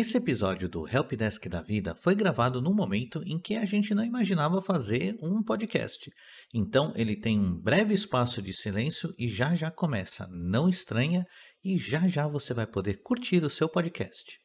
Esse episódio do Helpdesk da Vida foi gravado num momento em que a gente não imaginava fazer um podcast. Então ele tem um breve espaço de silêncio e já já começa. Não estranha e já já você vai poder curtir o seu podcast.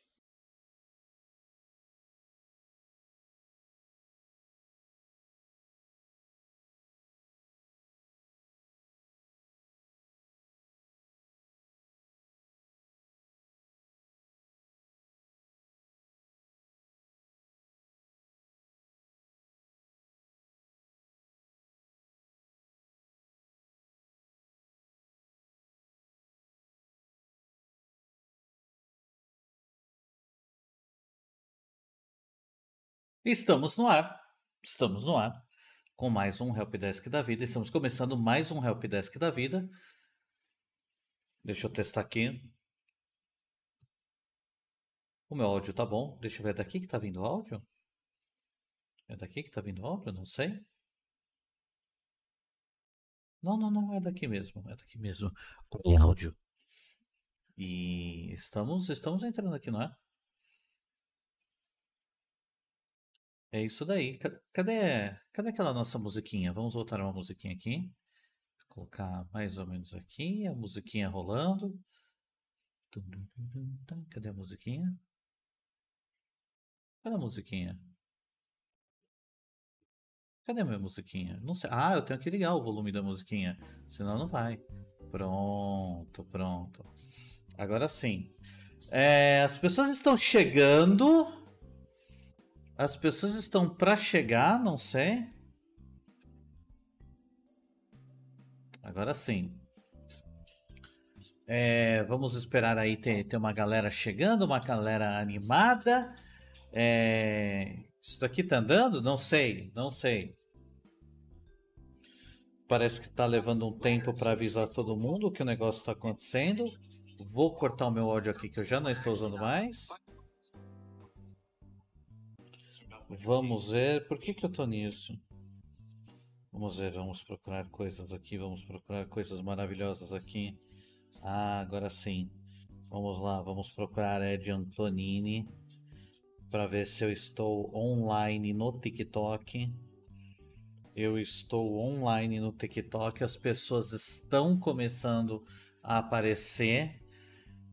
Estamos no ar, estamos no ar com mais um Helpdesk da Vida. Estamos começando mais um Helpdesk da Vida. Deixa eu testar aqui. O meu áudio tá bom. Deixa eu ver, é daqui que tá vindo o áudio? É daqui que tá vindo o áudio? Não sei. Não, não, não, é daqui mesmo. É daqui mesmo. O áudio. E estamos, estamos entrando aqui, não é? É isso daí. Cadê, cadê aquela nossa musiquinha? Vamos voltar uma musiquinha aqui. Vou colocar mais ou menos aqui, a musiquinha rolando. Cadê a musiquinha? Cadê a musiquinha? Cadê a minha musiquinha? Não sei. Ah, eu tenho que ligar o volume da musiquinha, senão não vai. Pronto, pronto. Agora sim. É, as pessoas estão chegando. As pessoas estão para chegar, não sei. Agora sim. É, vamos esperar aí ter, ter uma galera chegando, uma galera animada. É, isso daqui tá andando? Não sei, não sei. Parece que tá levando um tempo para avisar todo mundo que o negócio está acontecendo. Vou cortar o meu áudio aqui que eu já não estou usando mais. Vamos ver. Por que, que eu tô nisso? Vamos ver, vamos procurar coisas aqui, vamos procurar coisas maravilhosas aqui. Ah, agora sim. Vamos lá, vamos procurar Ed Antonini para ver se eu estou online no TikTok. Eu estou online no TikTok, as pessoas estão começando a aparecer.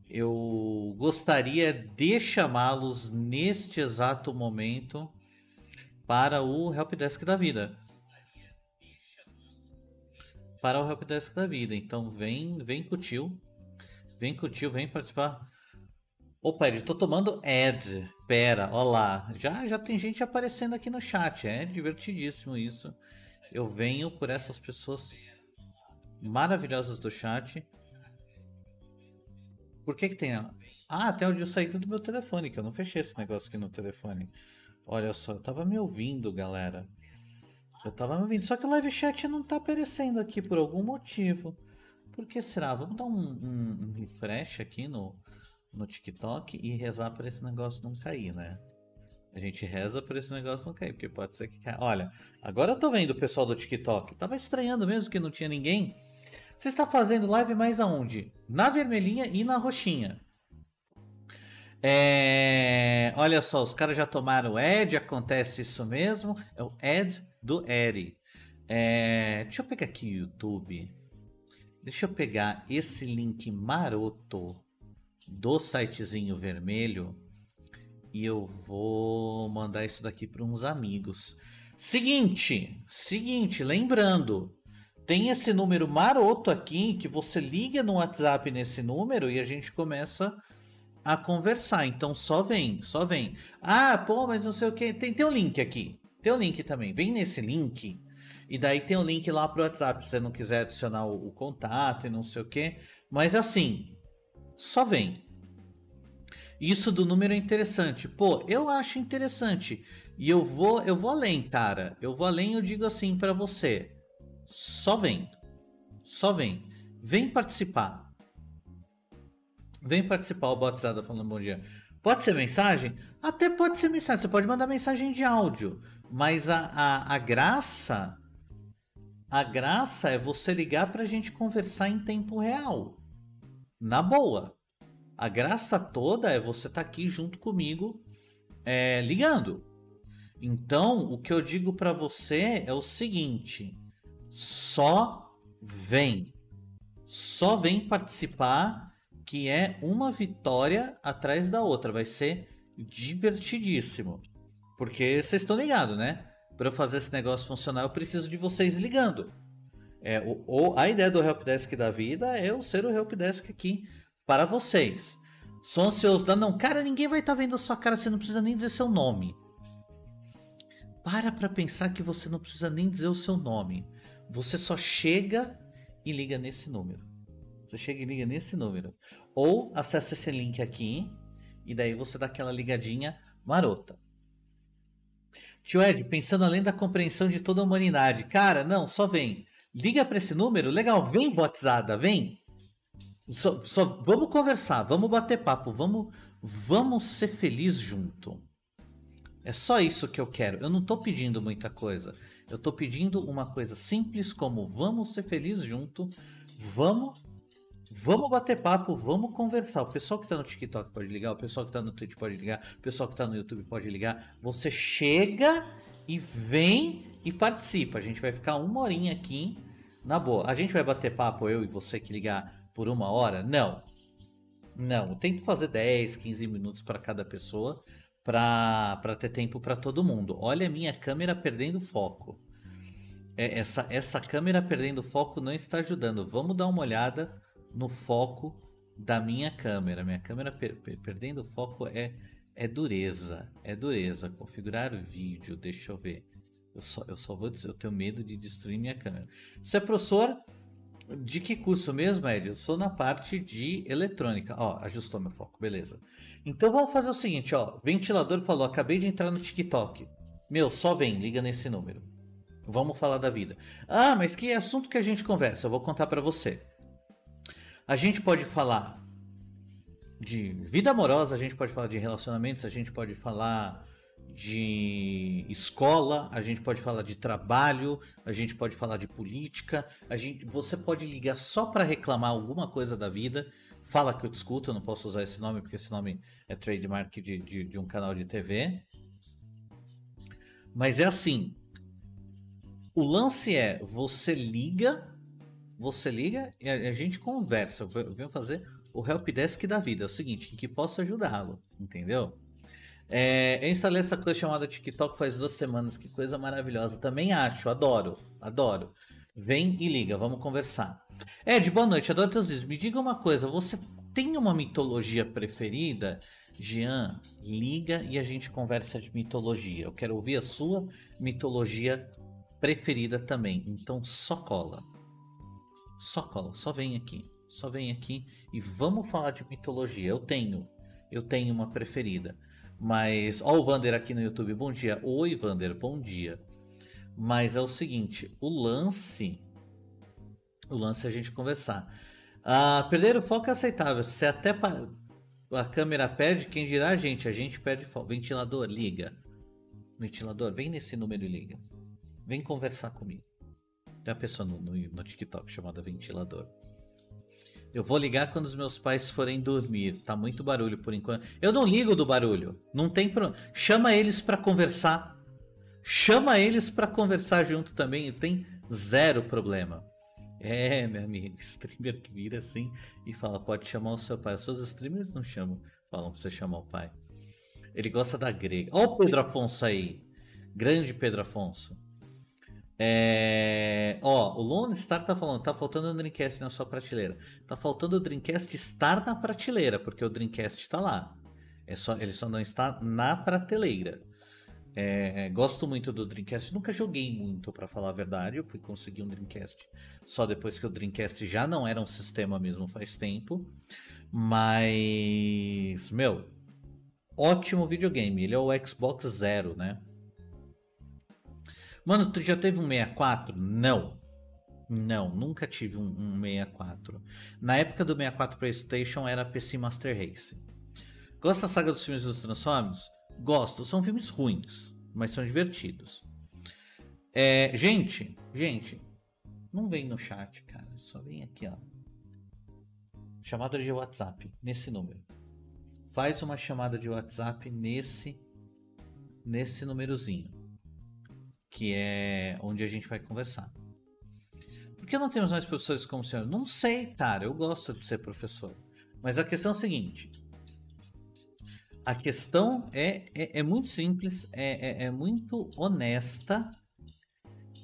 Eu gostaria de chamá-los neste exato momento para o Helpdesk da vida. Para o Helpdesk da vida. Então vem, vem tio. Vem tio, vem participar. Opa, Ed, tô tomando Ed. Pera, olá. Já, já tem gente aparecendo aqui no chat. É divertidíssimo isso. Eu venho por essas pessoas maravilhosas do chat. Por que que tem... Ah, tem áudio saído do meu telefone, que eu não fechei esse negócio aqui no telefone. Olha só, eu tava me ouvindo, galera. Eu tava me ouvindo. Só que o live chat não tá aparecendo aqui por algum motivo. Por que será? Vamos dar um, um, um refresh aqui no, no TikTok e rezar para esse negócio não cair, né? A gente reza para esse negócio não cair, porque pode ser que caia. Olha, agora eu tô vendo o pessoal do TikTok. Tava estranhando mesmo que não tinha ninguém. Você está fazendo live mais aonde? Na vermelhinha e na roxinha. É, olha só, os caras já tomaram o Ed, acontece isso mesmo. É o Ed do Eri. É, deixa eu pegar aqui o YouTube. Deixa eu pegar esse link maroto do sitezinho vermelho e eu vou mandar isso daqui para uns amigos. Seguinte, seguinte, lembrando, tem esse número maroto aqui que você liga no WhatsApp nesse número e a gente começa a conversar. Então só vem, só vem. Ah, pô, mas não sei o que. Tem, tem um link aqui. Tem um link também. Vem nesse link. E daí tem o um link lá pro WhatsApp, se você não quiser adicionar o, o contato e não sei o que. Mas assim, só vem. Isso do número é interessante. Pô, eu acho interessante. E eu vou, eu vou além, cara. Eu vou além, eu digo assim para você. Só vem. Só vem. Vem participar. Vem participar, o Botizada falando bom dia. Pode ser mensagem? Até pode ser mensagem. Você pode mandar mensagem de áudio. Mas a, a, a graça. A graça é você ligar pra gente conversar em tempo real. Na boa. A graça toda é você estar tá aqui junto comigo é, ligando. Então, o que eu digo para você é o seguinte: só vem. Só vem participar, que é uma vitória atrás da outra. Vai ser divertidíssimo. Porque vocês estão ligados, né? Para eu fazer esse negócio funcionar, eu preciso de vocês ligando. É, o, o, a ideia do Helpdesk da vida é eu ser o Helpdesk aqui para vocês. Sou ansioso da não, cara, ninguém vai estar tá vendo a sua cara, você não precisa nem dizer seu nome. Para para pensar que você não precisa nem dizer o seu nome. Você só chega e liga nesse número. Você chega e liga nesse número. Ou acessa esse link aqui e daí você dá aquela ligadinha marota. Tio Ed, pensando além da compreensão de toda a humanidade. Cara, não, só vem. Liga para esse número, legal, vem WhatsApp, vem. Só, só, vamos conversar, vamos bater papo, vamos, vamos ser felizes junto. É só isso que eu quero. Eu não tô pedindo muita coisa. Eu tô pedindo uma coisa simples como vamos ser felizes junto, vamos Vamos bater papo, vamos conversar. O pessoal que tá no TikTok pode ligar, o pessoal que tá no Twitch pode ligar, o pessoal que tá no YouTube pode ligar. Você chega e vem e participa. A gente vai ficar uma horinha aqui, na boa. A gente vai bater papo, eu e você que ligar por uma hora? Não. Não, tem que fazer 10, 15 minutos para cada pessoa para ter tempo para todo mundo. Olha a minha câmera perdendo foco. É, essa, essa câmera perdendo foco não está ajudando. Vamos dar uma olhada no foco da minha câmera. Minha câmera per per perdendo foco é, é dureza. É dureza. Configurar vídeo, deixa eu ver. Eu só, eu só vou dizer, eu tenho medo de destruir minha câmera. Você é professor de que curso mesmo, Ed? Eu sou na parte de eletrônica. Ó, ajustou meu foco, beleza. Então vamos fazer o seguinte, ó. Ventilador falou, acabei de entrar no TikTok. Meu, só vem, liga nesse número. Vamos falar da vida. Ah, mas que assunto que a gente conversa? Eu vou contar para você. A gente pode falar de vida amorosa, a gente pode falar de relacionamentos, a gente pode falar de escola, a gente pode falar de trabalho, a gente pode falar de política, a gente, você pode ligar só para reclamar alguma coisa da vida. Fala que eu te escuto, eu não posso usar esse nome porque esse nome é trademark de, de, de um canal de TV. Mas é assim, o lance é você liga você liga e a, gente conversa. Eu venho fazer o helpdesk da vida. É o seguinte, em que posso ajudá-lo, entendeu? É, eu instalei essa coisa chamada TikTok faz duas semanas. Que coisa maravilhosa. Também acho, adoro, adoro. Vem e liga, vamos conversar. Ed, boa noite, adoro teus vídeos. Me diga uma coisa, você tem uma mitologia preferida? Jean, liga e a gente conversa de mitologia. Eu quero ouvir a sua mitologia preferida também. Então só cola. Só cola, só vem aqui. Só vem aqui e vamos falar de mitologia. Eu tenho, eu tenho uma preferida. Mas, ó o Vander aqui no YouTube, bom dia. Oi, Vander, bom dia. Mas é o seguinte, o lance, o lance é a gente conversar. Ah, perder o foco é aceitável. Se até a câmera perde, quem dirá a gente? A gente perde foco. Ventilador, liga. Ventilador, vem nesse número e liga. Vem conversar comigo. Tem uma pessoa no, no, no TikTok chamada Ventilador. Eu vou ligar quando os meus pais forem dormir. Tá muito barulho por enquanto. Eu não ligo do barulho. Não tem pro... Chama eles para conversar. Chama eles para conversar junto também e tem zero problema. É, meu amigo, streamer que vira assim e fala: pode chamar o seu pai. Os seus streamers não chamam, falam pra você chamar o pai. Ele gosta da grega. Ó, o Pedro Afonso aí. Grande Pedro Afonso. É... Ó, o Lone Star tá falando, tá faltando o Dreamcast na sua prateleira. Tá faltando o Dreamcast estar na prateleira, porque o Dreamcast tá lá. É só, ele só não está na prateleira. É, gosto muito do Dreamcast, nunca joguei muito para falar a verdade. Eu fui conseguir um Dreamcast só depois que o Dreamcast já não era um sistema mesmo faz tempo. Mas, meu, ótimo videogame. Ele é o Xbox Zero, né? Mano, tu já teve um 64? Não. Não, nunca tive um, um 64. Na época do 64 PlayStation era PC Master Race. Gosta da saga dos filmes dos Transformers? Gosto. São filmes ruins, mas são divertidos. É, gente, gente, não vem no chat, cara. Só vem aqui, ó. chamada de WhatsApp nesse número. Faz uma chamada de WhatsApp nesse nesse númerozinho, que é onde a gente vai conversar. Por que não temos mais professores como o senhor? Não sei, cara, eu gosto de ser professor. Mas a questão é a seguinte: a questão é, é, é muito simples, é, é, é muito honesta.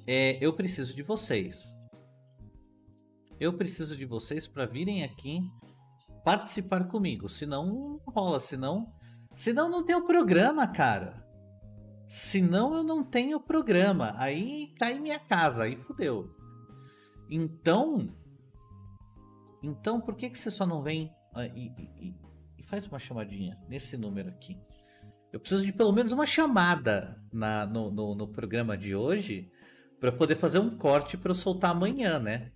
É, eu preciso de vocês. Eu preciso de vocês para virem aqui participar comigo. Senão não rola, senão. Senão não tem o programa, cara. Senão eu não tenho programa. Aí cai minha casa, aí fudeu. Então. Então por que, que você só não vem uh, e, e, e, faz uma chamadinha nesse número aqui? Eu preciso de pelo menos uma chamada na, no, no, no programa de hoje para poder fazer um corte para eu soltar amanhã, né?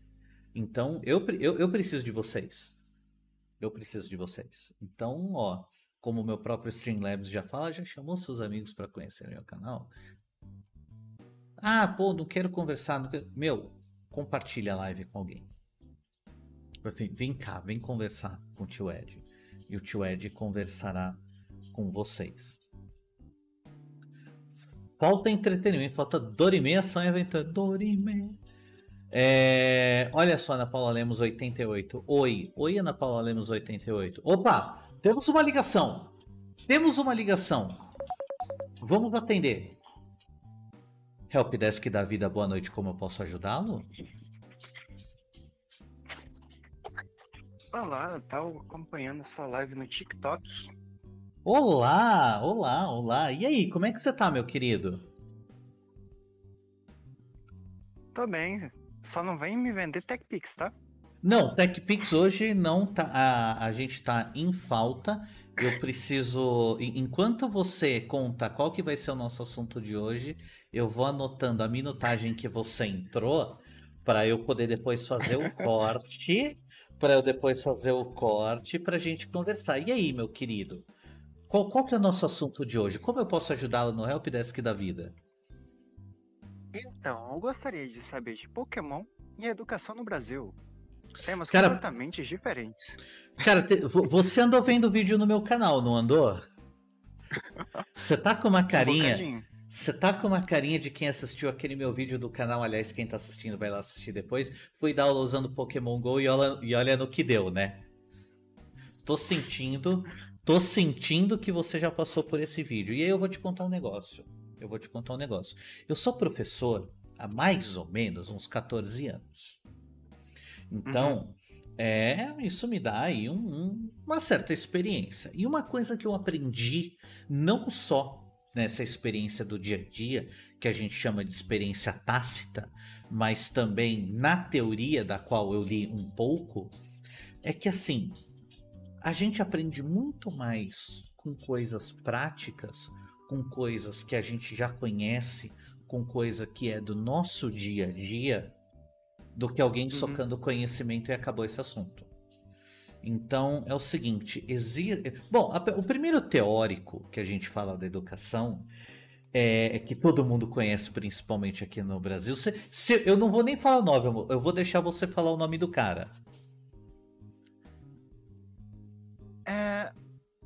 Então eu, eu, eu preciso de vocês. Eu preciso de vocês. Então, ó, como o meu próprio Streamlabs já fala, já chamou seus amigos para conhecer meu canal. Ah, pô, não quero conversar. Não quero... Meu, compartilha a live com alguém. Vem cá, vem conversar com o tio Ed. E o tio Ed conversará com vocês. Falta entretenimento, falta Dorime, ação aventura. Dorime. É, olha só, Ana Paula Lemos 88. Oi, oi, Ana Paula Lemos 88. Opa, temos uma ligação. Temos uma ligação. Vamos atender. Helpdesk da vida, boa noite. Como eu posso ajudá-lo? Olá, eu tava acompanhando sua live no TikTok. Olá, olá, olá. E aí, como é que você tá, meu querido? Tô bem. Só não vem me vender TechPix, tá? Não, TechPix hoje não tá. A, a gente tá em falta. Eu preciso. Enquanto você conta qual que vai ser o nosso assunto de hoje, eu vou anotando a minutagem que você entrou para eu poder depois fazer o corte. para eu depois fazer o corte pra gente conversar. E aí, meu querido? Qual, qual que é o nosso assunto de hoje? Como eu posso ajudá-lo no Helpdesk da vida? Então, eu gostaria de saber de Pokémon e educação no Brasil. Temas cara, completamente diferentes. Cara, te, você andou vendo vídeo no meu canal, não andou? Você tá com uma carinha. Você tá com uma carinha de quem assistiu aquele meu vídeo do canal. Aliás, quem tá assistindo vai lá assistir depois. Fui dar aula usando Pokémon GO e olha, e olha no que deu, né? Tô sentindo. Tô sentindo que você já passou por esse vídeo. E aí eu vou te contar um negócio eu vou te contar um negócio. Eu sou professor há mais ou menos uns 14 anos. Então, uhum. é, isso me dá aí um, um, uma certa experiência. E uma coisa que eu aprendi, não só nessa experiência do dia a dia, que a gente chama de experiência tácita, mas também na teoria da qual eu li um pouco, é que assim, a gente aprende muito mais com coisas práticas com coisas que a gente já conhece, com coisa que é do nosso dia a dia, do que alguém uhum. socando conhecimento e acabou esse assunto. Então é o seguinte, existe. Bom, a, o primeiro teórico que a gente fala da educação é, é, que todo mundo conhece, principalmente aqui no Brasil. Se, se, eu não vou nem falar o nome, eu vou deixar você falar o nome do cara. É,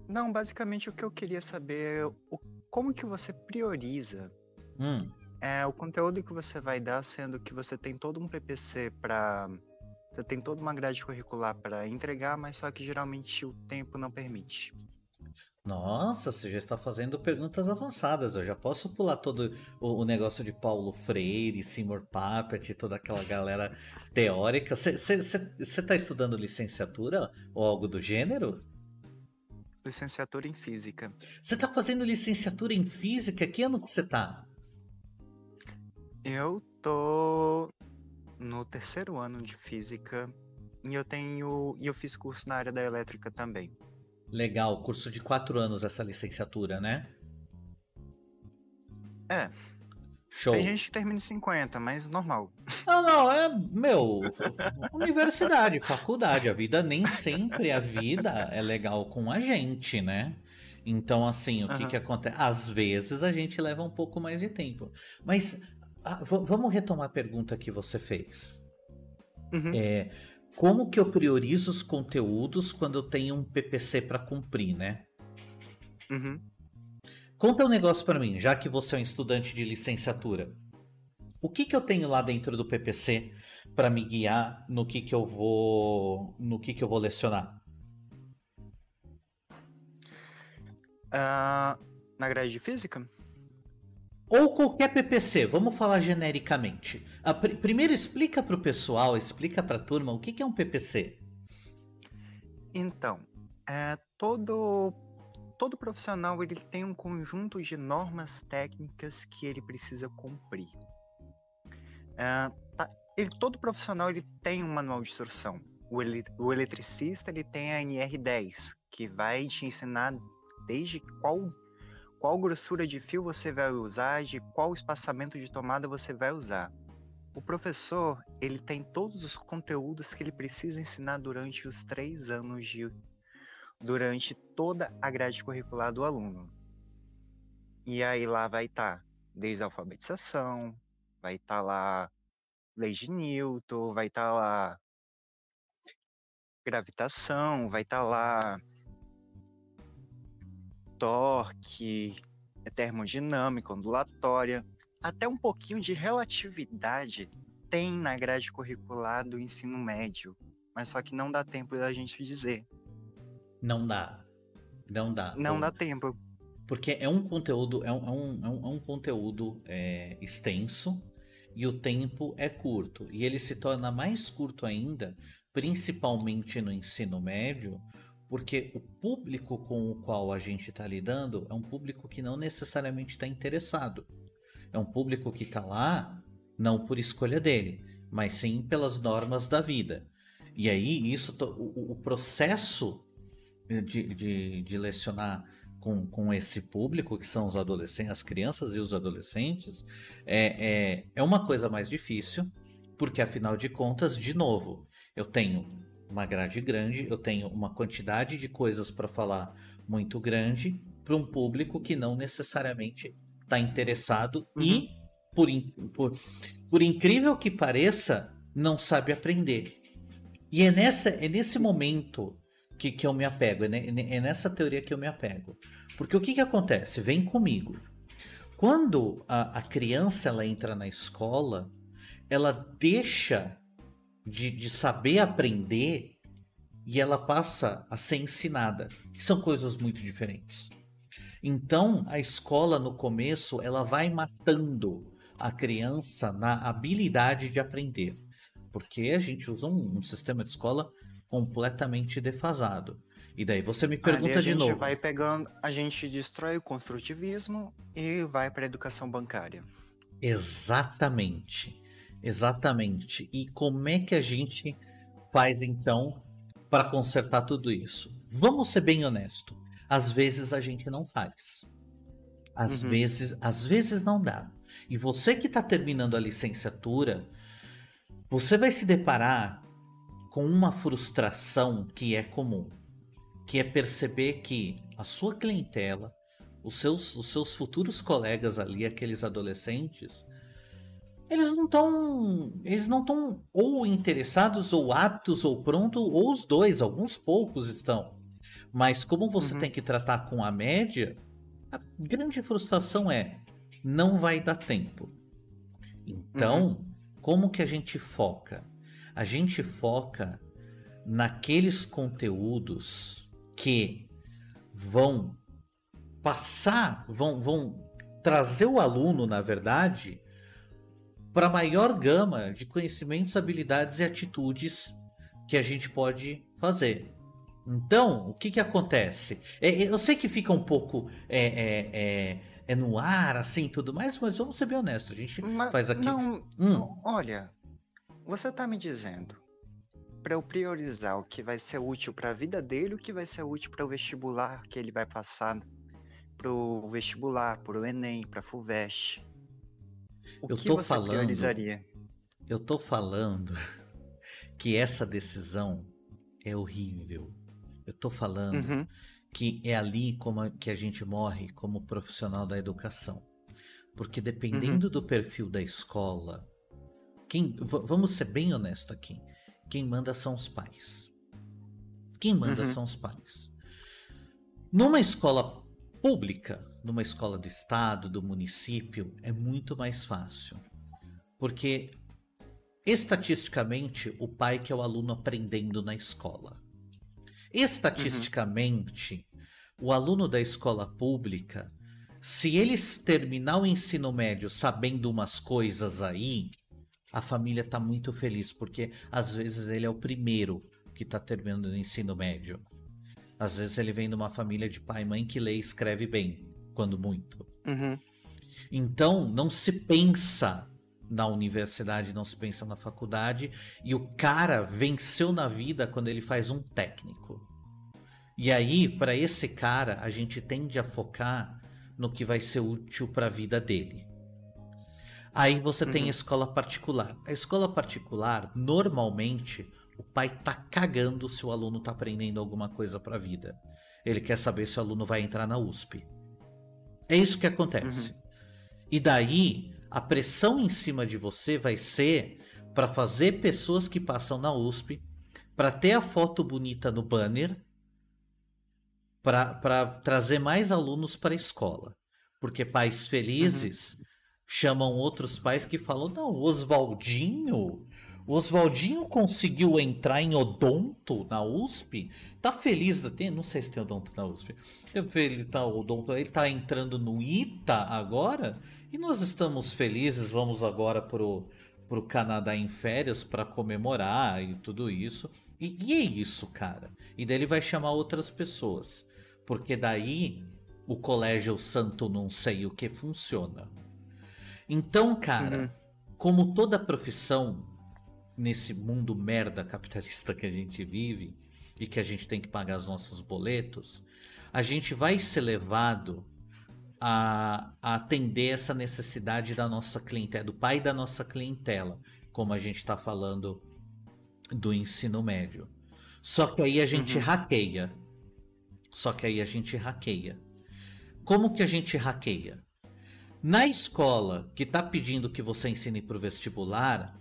não, basicamente o que eu queria saber é o como que você prioriza hum. é, o conteúdo que você vai dar, sendo que você tem todo um PPC para você tem toda uma grade curricular para entregar, mas só que geralmente o tempo não permite. Nossa, você já está fazendo perguntas avançadas. Eu já posso pular todo o, o negócio de Paulo Freire, Seymour Papert, toda aquela galera teórica. Você está estudando licenciatura ou algo do gênero? Licenciatura em física. Você tá fazendo licenciatura em física? Que ano que você tá? Eu tô no terceiro ano de física e eu tenho e eu fiz curso na área da elétrica também. Legal, curso de quatro anos essa licenciatura, né? É, Show. Tem gente que termina em 50, mas normal. Não, não, é, meu, universidade, faculdade, a vida nem sempre a vida é legal com a gente, né? Então, assim, o uhum. que que acontece? Às vezes a gente leva um pouco mais de tempo. Mas vamos retomar a pergunta que você fez. Uhum. É, como que eu priorizo os conteúdos quando eu tenho um PPC para cumprir, né? Uhum. Conta um negócio para mim, já que você é um estudante de licenciatura. O que que eu tenho lá dentro do PPC para me guiar no que que eu vou, no que que eu vou lecionar? Uh, na grade de física? Ou qualquer PPC, vamos falar genericamente. A, pr primeiro explica para o pessoal, explica para a turma o que, que é um PPC. Então, é, todo, todo profissional ele tem um conjunto de normas técnicas que ele precisa cumprir. É, tá, ele, todo profissional ele tem um manual de instrução. O, ele, o eletricista ele tem a NR10, que vai te ensinar desde qual qual grossura de fio você vai usar, de qual espaçamento de tomada você vai usar. O professor, ele tem todos os conteúdos que ele precisa ensinar durante os três anos de durante toda a grade curricular do aluno. E aí lá vai estar tá, desde a alfabetização, vai estar tá lá lei de Newton, vai estar tá lá gravitação, vai estar tá lá torque, termodinâmica, ondulatória, até um pouquinho de relatividade tem na grade curricular do ensino médio, mas só que não dá tempo da gente dizer. Não dá. Não dá. Não dá tempo. Porque é um conteúdo, é um, é um, é um é conteúdo é, extenso e o tempo é curto. E ele se torna mais curto ainda, principalmente no ensino médio, porque o público com o qual a gente está lidando é um público que não necessariamente está interessado. É um público que está lá não por escolha dele, mas sim pelas normas da vida. E aí, isso, o, o processo de, de, de lecionar com, com esse público, que são os adolescentes, as crianças e os adolescentes, é, é, é uma coisa mais difícil, porque afinal de contas, de novo, eu tenho uma grade grande, eu tenho uma quantidade de coisas para falar muito grande para um público que não necessariamente está interessado uhum. e, por, por, por incrível que pareça, não sabe aprender. E é, nessa, é nesse momento que, que eu me apego, é, é nessa teoria que eu me apego. Porque o que, que acontece? Vem comigo. Quando a, a criança ela entra na escola, ela deixa de, de saber aprender e ela passa a ser ensinada. Que são coisas muito diferentes. Então, a escola no começo, ela vai matando a criança na habilidade de aprender. Porque a gente usa um, um sistema de escola completamente defasado. E daí você me pergunta de novo. A gente vai pegando, a gente destrói o construtivismo e vai para a educação bancária. Exatamente. Exatamente. E como é que a gente faz então para consertar tudo isso? Vamos ser bem honesto. Às vezes a gente não faz. Às uhum. vezes, às vezes não dá. E você que está terminando a licenciatura, você vai se deparar com uma frustração que é comum, que é perceber que a sua clientela, os seus, os seus futuros colegas ali, aqueles adolescentes, eles não estão eles não estão ou interessados ou aptos ou pronto ou os dois alguns poucos estão mas como você uhum. tem que tratar com a média a grande frustração é não vai dar tempo então uhum. como que a gente foca a gente foca naqueles conteúdos que vão passar vão vão trazer o aluno na verdade para a maior gama de conhecimentos, habilidades e atitudes que a gente pode fazer. Então, o que, que acontece? É, é, eu sei que fica um pouco é, é, é, é no ar, assim, tudo mais, mas vamos ser bem honestos. A gente mas, faz aqui. Não, hum. olha, você está me dizendo para eu priorizar o que vai ser útil para a vida dele, o que vai ser útil para o vestibular que ele vai passar, para o vestibular, para o Enem, para a FUVEST. O eu que tô você falando, priorizaria? Eu tô falando que essa decisão é horrível. Eu tô falando uhum. que é ali como que a gente morre como profissional da educação. Porque dependendo uhum. do perfil da escola, quem, vamos ser bem honesto aqui. quem manda são os pais. Quem manda uhum. são os pais. Numa escola pública, numa escola do estado, do município, é muito mais fácil. Porque estatisticamente, o pai que é o aluno aprendendo na escola. Estatisticamente, uhum. o aluno da escola pública, se eles terminar o ensino médio sabendo umas coisas aí, a família está muito feliz, porque às vezes ele é o primeiro que está terminando o ensino médio. Às vezes ele vem de uma família de pai e mãe que lê e escreve bem, quando muito. Uhum. Então, não se pensa na universidade, não se pensa na faculdade, e o cara venceu na vida quando ele faz um técnico. E aí, para esse cara, a gente tende a focar no que vai ser útil para a vida dele. Aí você uhum. tem a escola particular. A escola particular, normalmente, o pai tá cagando se o aluno tá aprendendo alguma coisa para a vida. Ele quer saber se o aluno vai entrar na USP. É isso que acontece. Uhum. E daí, a pressão em cima de você vai ser para fazer pessoas que passam na USP, para ter a foto bonita no banner, para trazer mais alunos para a escola. Porque pais felizes uhum. Chamam outros pais que falam: não, Oswaldinho. Oswaldinho conseguiu entrar em odonto na USP. Tá feliz, tem, não sei se tem odonto na USP. Ele tá, odonto, ele tá entrando no ITA agora e nós estamos felizes, vamos agora pro, pro Canadá em férias para comemorar e tudo isso. E, e, é isso, cara. E daí ele vai chamar outras pessoas. Porque daí o colégio santo não sei o que funciona. Então, cara, uhum. como toda profissão nesse mundo merda capitalista que a gente vive e que a gente tem que pagar os nossos boletos, a gente vai ser levado a, a atender essa necessidade da nossa clientela, do pai da nossa clientela, como a gente está falando do ensino médio. Só que aí a gente uhum. hackeia. Só que aí a gente hackeia. Como que a gente hackeia? Na escola que está pedindo que você ensine para o vestibular,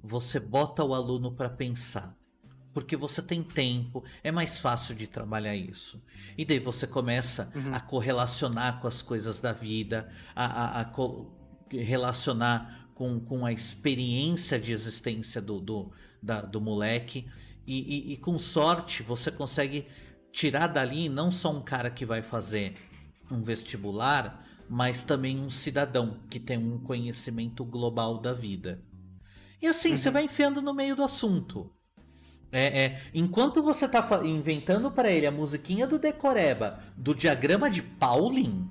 você bota o aluno para pensar porque você tem tempo, é mais fácil de trabalhar isso. E daí você começa uhum. a correlacionar com as coisas da vida, a, a, a relacionar com, com a experiência de existência do, do, da, do moleque. E, e, e com sorte você consegue tirar dali não só um cara que vai fazer um vestibular, mas também um cidadão que tem um conhecimento global da vida. E assim, uhum. você vai enfiando no meio do assunto. É, é, enquanto você tá inventando para ele a musiquinha do Decoreba, do diagrama de Pauling,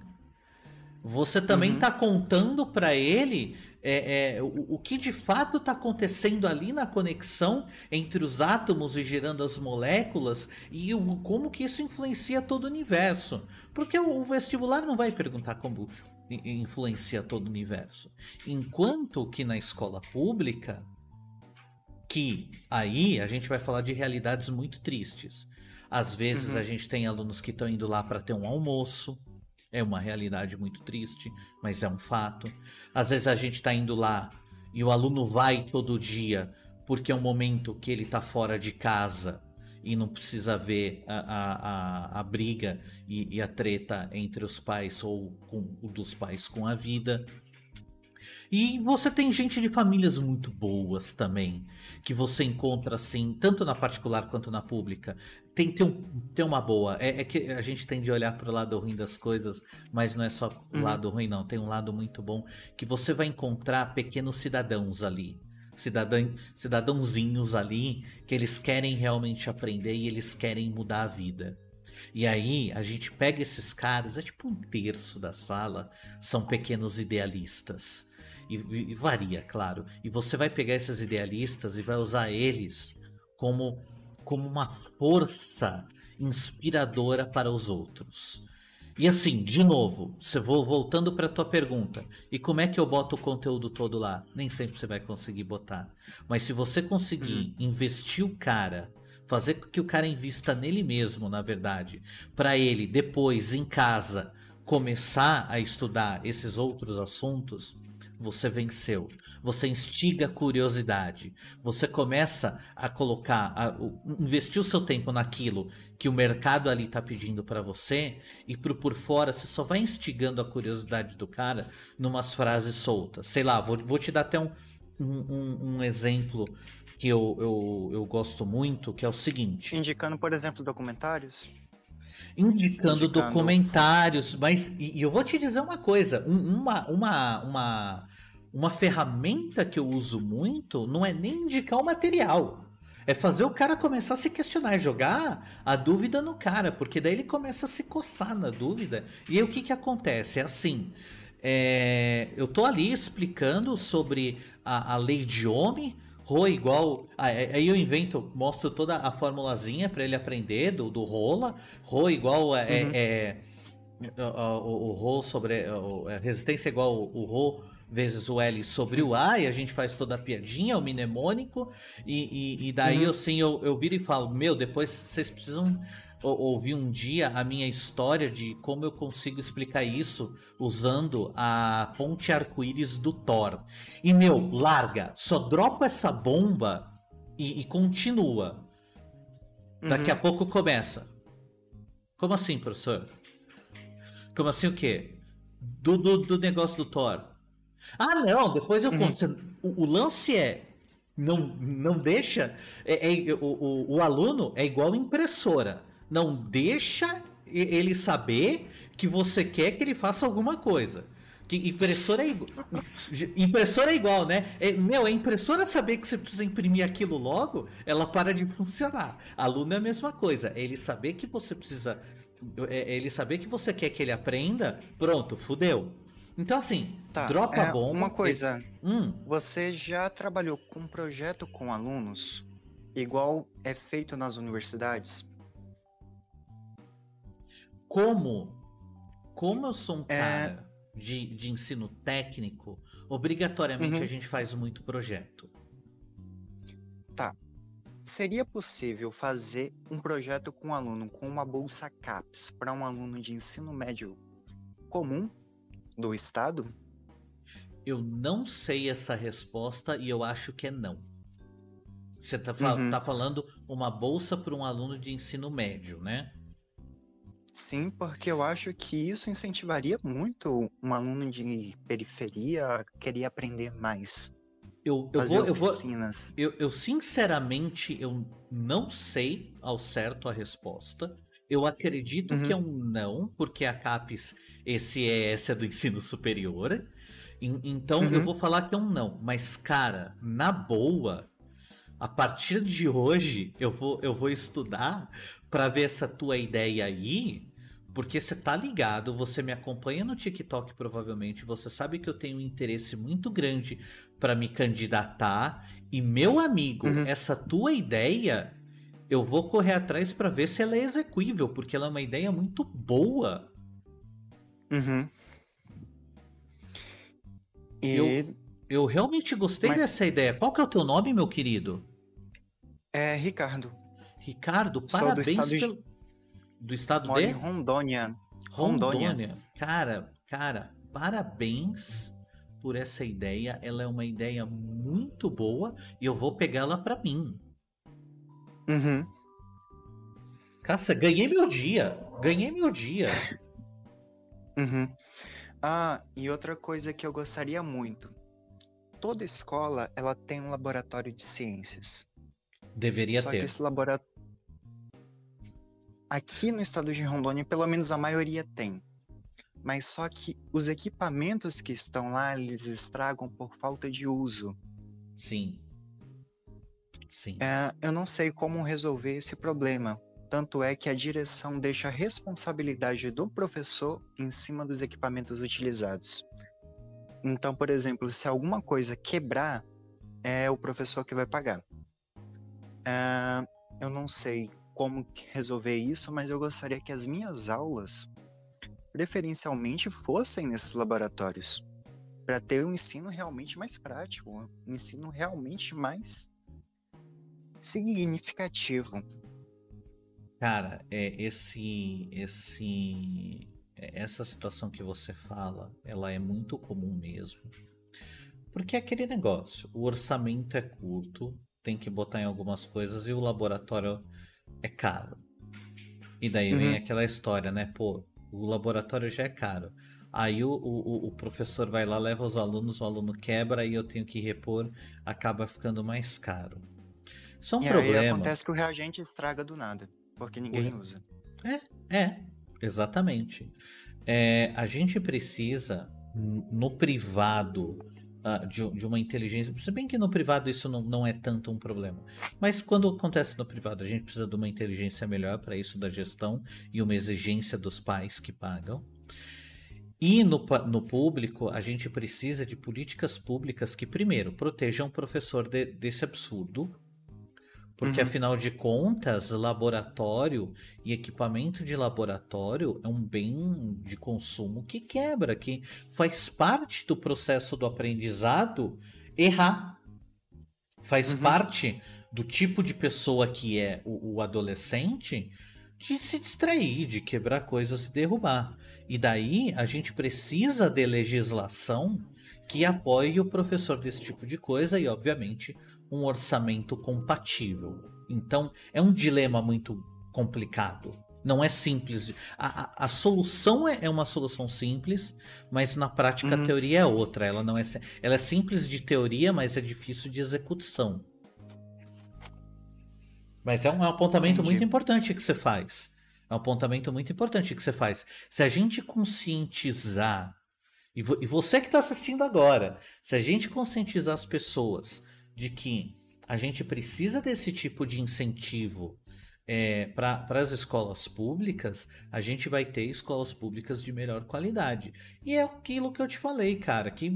você também uhum. tá contando para ele é, é, o, o, que de fato está acontecendo ali na conexão entre os átomos e gerando as moléculas e o, como que isso influencia todo o universo. Porque o, o vestibular não vai perguntar como influencia todo o universo. Enquanto que na escola pública que aí a gente vai falar de realidades muito tristes. Às vezes uhum. a gente tem alunos que estão indo lá para ter um almoço, é uma realidade muito triste, mas é um fato. Às vezes a gente está indo lá e o aluno vai todo dia porque é um momento que ele está fora de casa e não precisa ver a, a, a, a briga e, e, a treta entre os pais ou com dos pais com a vida. E você tem gente de famílias muito boas também, que você encontra assim, tanto na particular quanto na pública. Tem, tem, um, tem uma boa. É, é que a gente tem de olhar para o lado ruim das coisas, mas não é só o uhum. lado ruim, não. Tem um lado muito bom que você vai encontrar pequenos cidadãos ali. Cidadão, cidadãozinhos ali que eles querem realmente aprender e eles querem mudar a vida. E aí a gente pega esses caras, é tipo um terço da sala, são pequenos idealistas e, e varia, claro. E você vai pegar esses idealistas e vai usar eles como, como uma força inspiradora para os outros. E assim, de novo, você vou voltando para tua pergunta. E como é que eu boto o conteúdo todo lá? Nem sempre você vai conseguir botar. Mas se você conseguir uhum. investir o cara, fazer com que o cara invista nele mesmo, na verdade, para ele depois em casa começar a estudar esses outros assuntos, você venceu. Você instiga a curiosidade. Você começa a colocar, a, investir o seu tempo naquilo que o mercado ali está pedindo para você e pro por fora você só vai instigando a curiosidade do cara numas frases soltas. Sei lá, vou, vou te dar até um, um, um exemplo que eu, eu, eu gosto muito, que é o seguinte. Indicando, por exemplo, documentários? Indicando, Indicando... documentários, mas e, e, eu vou te dizer uma coisa, um, uma, uma, uma, uma ferramenta que eu uso muito não é nem indicar o material. É fazer o cara começar a se questionar, jogar a dúvida no cara, porque daí ele começa a se coçar na dúvida. E aí o que, que acontece? É assim: é, eu tô ali explicando sobre a, a lei de Ohm, Rho igual. Ah, é, aí eu invento, mostro toda a formulazinha para ele aprender do, do rola. Rho igual é, uhum. é, é o, o sobre. A resistência igual o Rho vezes o L sobre o A, e a gente faz toda a piadinha, o mnemônico, e, e, e daí uhum. assim eu, eu viro e falo, meu, depois vocês precisam ouvi um dia a minha história de como eu consigo explicar isso usando a ponte arco-íris do Thor. E, meu, larga, só dropa essa bomba e, e continua. Daqui uhum. a pouco começa. Como assim, professor? Como assim o quê? Do, do, do negócio do Thor. Ah, não, depois eu conto. Uhum. O, o, lance é. Não, não deixa. É, é o, o, o aluno é igual impressora não deixa ele saber que você quer que ele faça alguma coisa. Que impressora é igual. impressora é igual, né? É, meu, a impressora saber que você precisa imprimir aquilo logo, ela para de funcionar. Aluno é a mesma coisa. É ele saber que você precisa. É, é ele saber que você quer que ele aprenda, pronto, fudeu. Então, assim, tá, dropa é, bomba. Uma coisa. Hum. Você já trabalhou com um projeto com alunos, igual é feito nas universidades? Como como eu sou um é... cara de, de ensino técnico, obrigatoriamente uhum. a gente faz muito projeto. Tá. Seria possível fazer um projeto com um aluno com uma bolsa CAPES para um aluno de ensino médio comum do estado? Eu não sei essa resposta e eu acho que é não. Você está uhum. tá falando uma bolsa para um aluno de ensino médio, né? Sim, porque eu acho que isso incentivaria muito um aluno de periferia a querer aprender mais. Eu, eu vou, eu, vou eu, eu sinceramente eu não sei ao certo a resposta. Eu acredito uhum. que é um não, porque a CAPES, esse é, esse é do ensino superior. Então uhum. eu vou falar que é um não. Mas, cara, na boa, a partir de hoje eu vou, eu vou estudar para ver essa tua ideia aí, porque você tá ligado, você me acompanha no TikTok provavelmente, você sabe que eu tenho um interesse muito grande para me candidatar e meu amigo, uhum. essa tua ideia, eu vou correr atrás para ver se ela é execuível, porque ela é uma ideia muito boa. Uhum. E... Eu, eu realmente gostei Mas... dessa ideia. Qual que é o teu nome, meu querido? É Ricardo. Ricardo, parabéns do estado, pelo... do estado de Rondônia. Rondônia. Rondônia. Cara, cara, parabéns por essa ideia. Ela é uma ideia muito boa e eu vou pegá-la para mim. Uhum. Caça, ganhei meu dia. Ganhei meu dia. Uhum. Ah, e outra coisa que eu gostaria muito. Toda escola, ela tem um laboratório de ciências. Deveria Só ter. que esse laboratório Aqui no estado de Rondônia, pelo menos a maioria tem. Mas só que os equipamentos que estão lá, eles estragam por falta de uso. Sim. Sim. É, eu não sei como resolver esse problema. Tanto é que a direção deixa a responsabilidade do professor em cima dos equipamentos utilizados. Então, por exemplo, se alguma coisa quebrar, é o professor que vai pagar. É, eu não sei como resolver isso, mas eu gostaria que as minhas aulas, preferencialmente, fossem nesses laboratórios, para ter um ensino realmente mais prático, um ensino realmente mais significativo. Cara, é esse esse essa situação que você fala, ela é muito comum mesmo. Porque é aquele negócio, o orçamento é curto, tem que botar em algumas coisas e o laboratório é caro. E daí uhum. vem aquela história, né? Pô, o laboratório já é caro. Aí o, o, o, professor vai lá, leva os alunos, o aluno quebra e eu tenho que repor, acaba ficando mais caro. Isso é um e problema. Aí acontece que o reagente estraga do nada, porque ninguém o... usa. É, é, exatamente. É, a gente precisa, no privado, uh, de, de, uma inteligência. Se bem que no privado isso não, não é tanto um problema. Mas quando acontece no privado, a gente precisa de uma inteligência melhor para isso da gestão e uma exigência dos pais que pagam. E no, no público, a gente precisa de políticas públicas que, primeiro, protejam o professor de, desse absurdo, porque, uhum. afinal de contas, laboratório e equipamento de laboratório é um bem de consumo que quebra, que faz parte do processo do aprendizado errar. Faz uhum. parte do tipo de pessoa que é o, o adolescente de se distrair, de quebrar coisas e derrubar. E daí a gente precisa de legislação que apoie o professor desse tipo de coisa e, obviamente, um orçamento compatível. Então, é um dilema muito complicado. Não é simples. A, a, a solução é, é, uma solução simples, mas na prática uhum. a teoria é outra. Ela não é, ela é simples de teoria, mas é difícil de execução. Mas é um, é um apontamento Entendi. muito importante que você faz. É um apontamento muito importante que você faz. Se a gente conscientizar, e, vo, e você que está assistindo agora, se a gente conscientizar as pessoas de que a gente precisa desse tipo de incentivo é, para as escolas públicas, a gente vai ter escolas públicas de melhor qualidade. E é aquilo que eu te falei, cara, que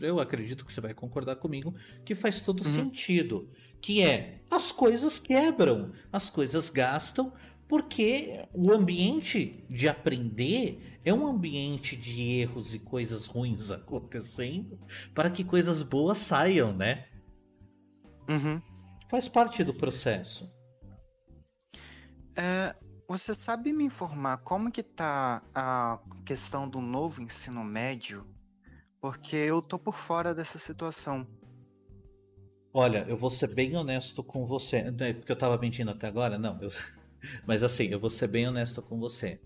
eu acredito que você vai concordar comigo, que faz todo uhum. sentido. Que é as coisas quebram, as coisas gastam, porque o ambiente de aprender é um ambiente de erros e coisas ruins acontecendo para que coisas boas saiam, né? Uhum. Faz parte do processo. É, você sabe me informar como que tá a questão do novo ensino médio? Porque eu tô por fora dessa situação. Olha, eu vou ser bem honesto com você. Né, porque eu tava mentindo até agora? Não. Eu... Mas assim, eu vou ser bem honesto com você.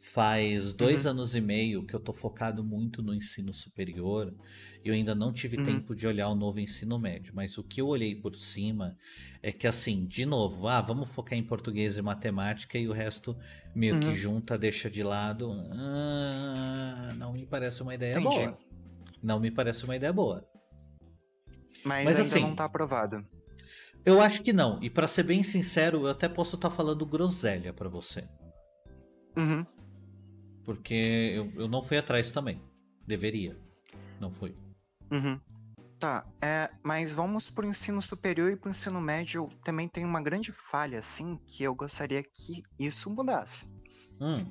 Faz dois uhum. anos e meio que eu tô focado muito no ensino superior. Eu ainda não tive uhum. tempo de olhar o novo ensino médio, mas o que eu olhei por cima é que, assim, de novo, ah, vamos focar em português e matemática e o resto meio uhum. que junta, deixa de lado. Ah, não me parece uma ideia Entendi. boa. Não me parece uma ideia boa. Mas, mas ainda assim, não tá aprovado. Eu acho que não. E para ser bem sincero, eu até posso estar tá falando groselha para você. Uhum. Porque eu, eu não fui atrás também. Deveria. Não fui. Uhum. Tá, é, mas vamos pro ensino superior e pro ensino médio também tem uma grande falha, assim, que eu gostaria que isso mudasse. Hum.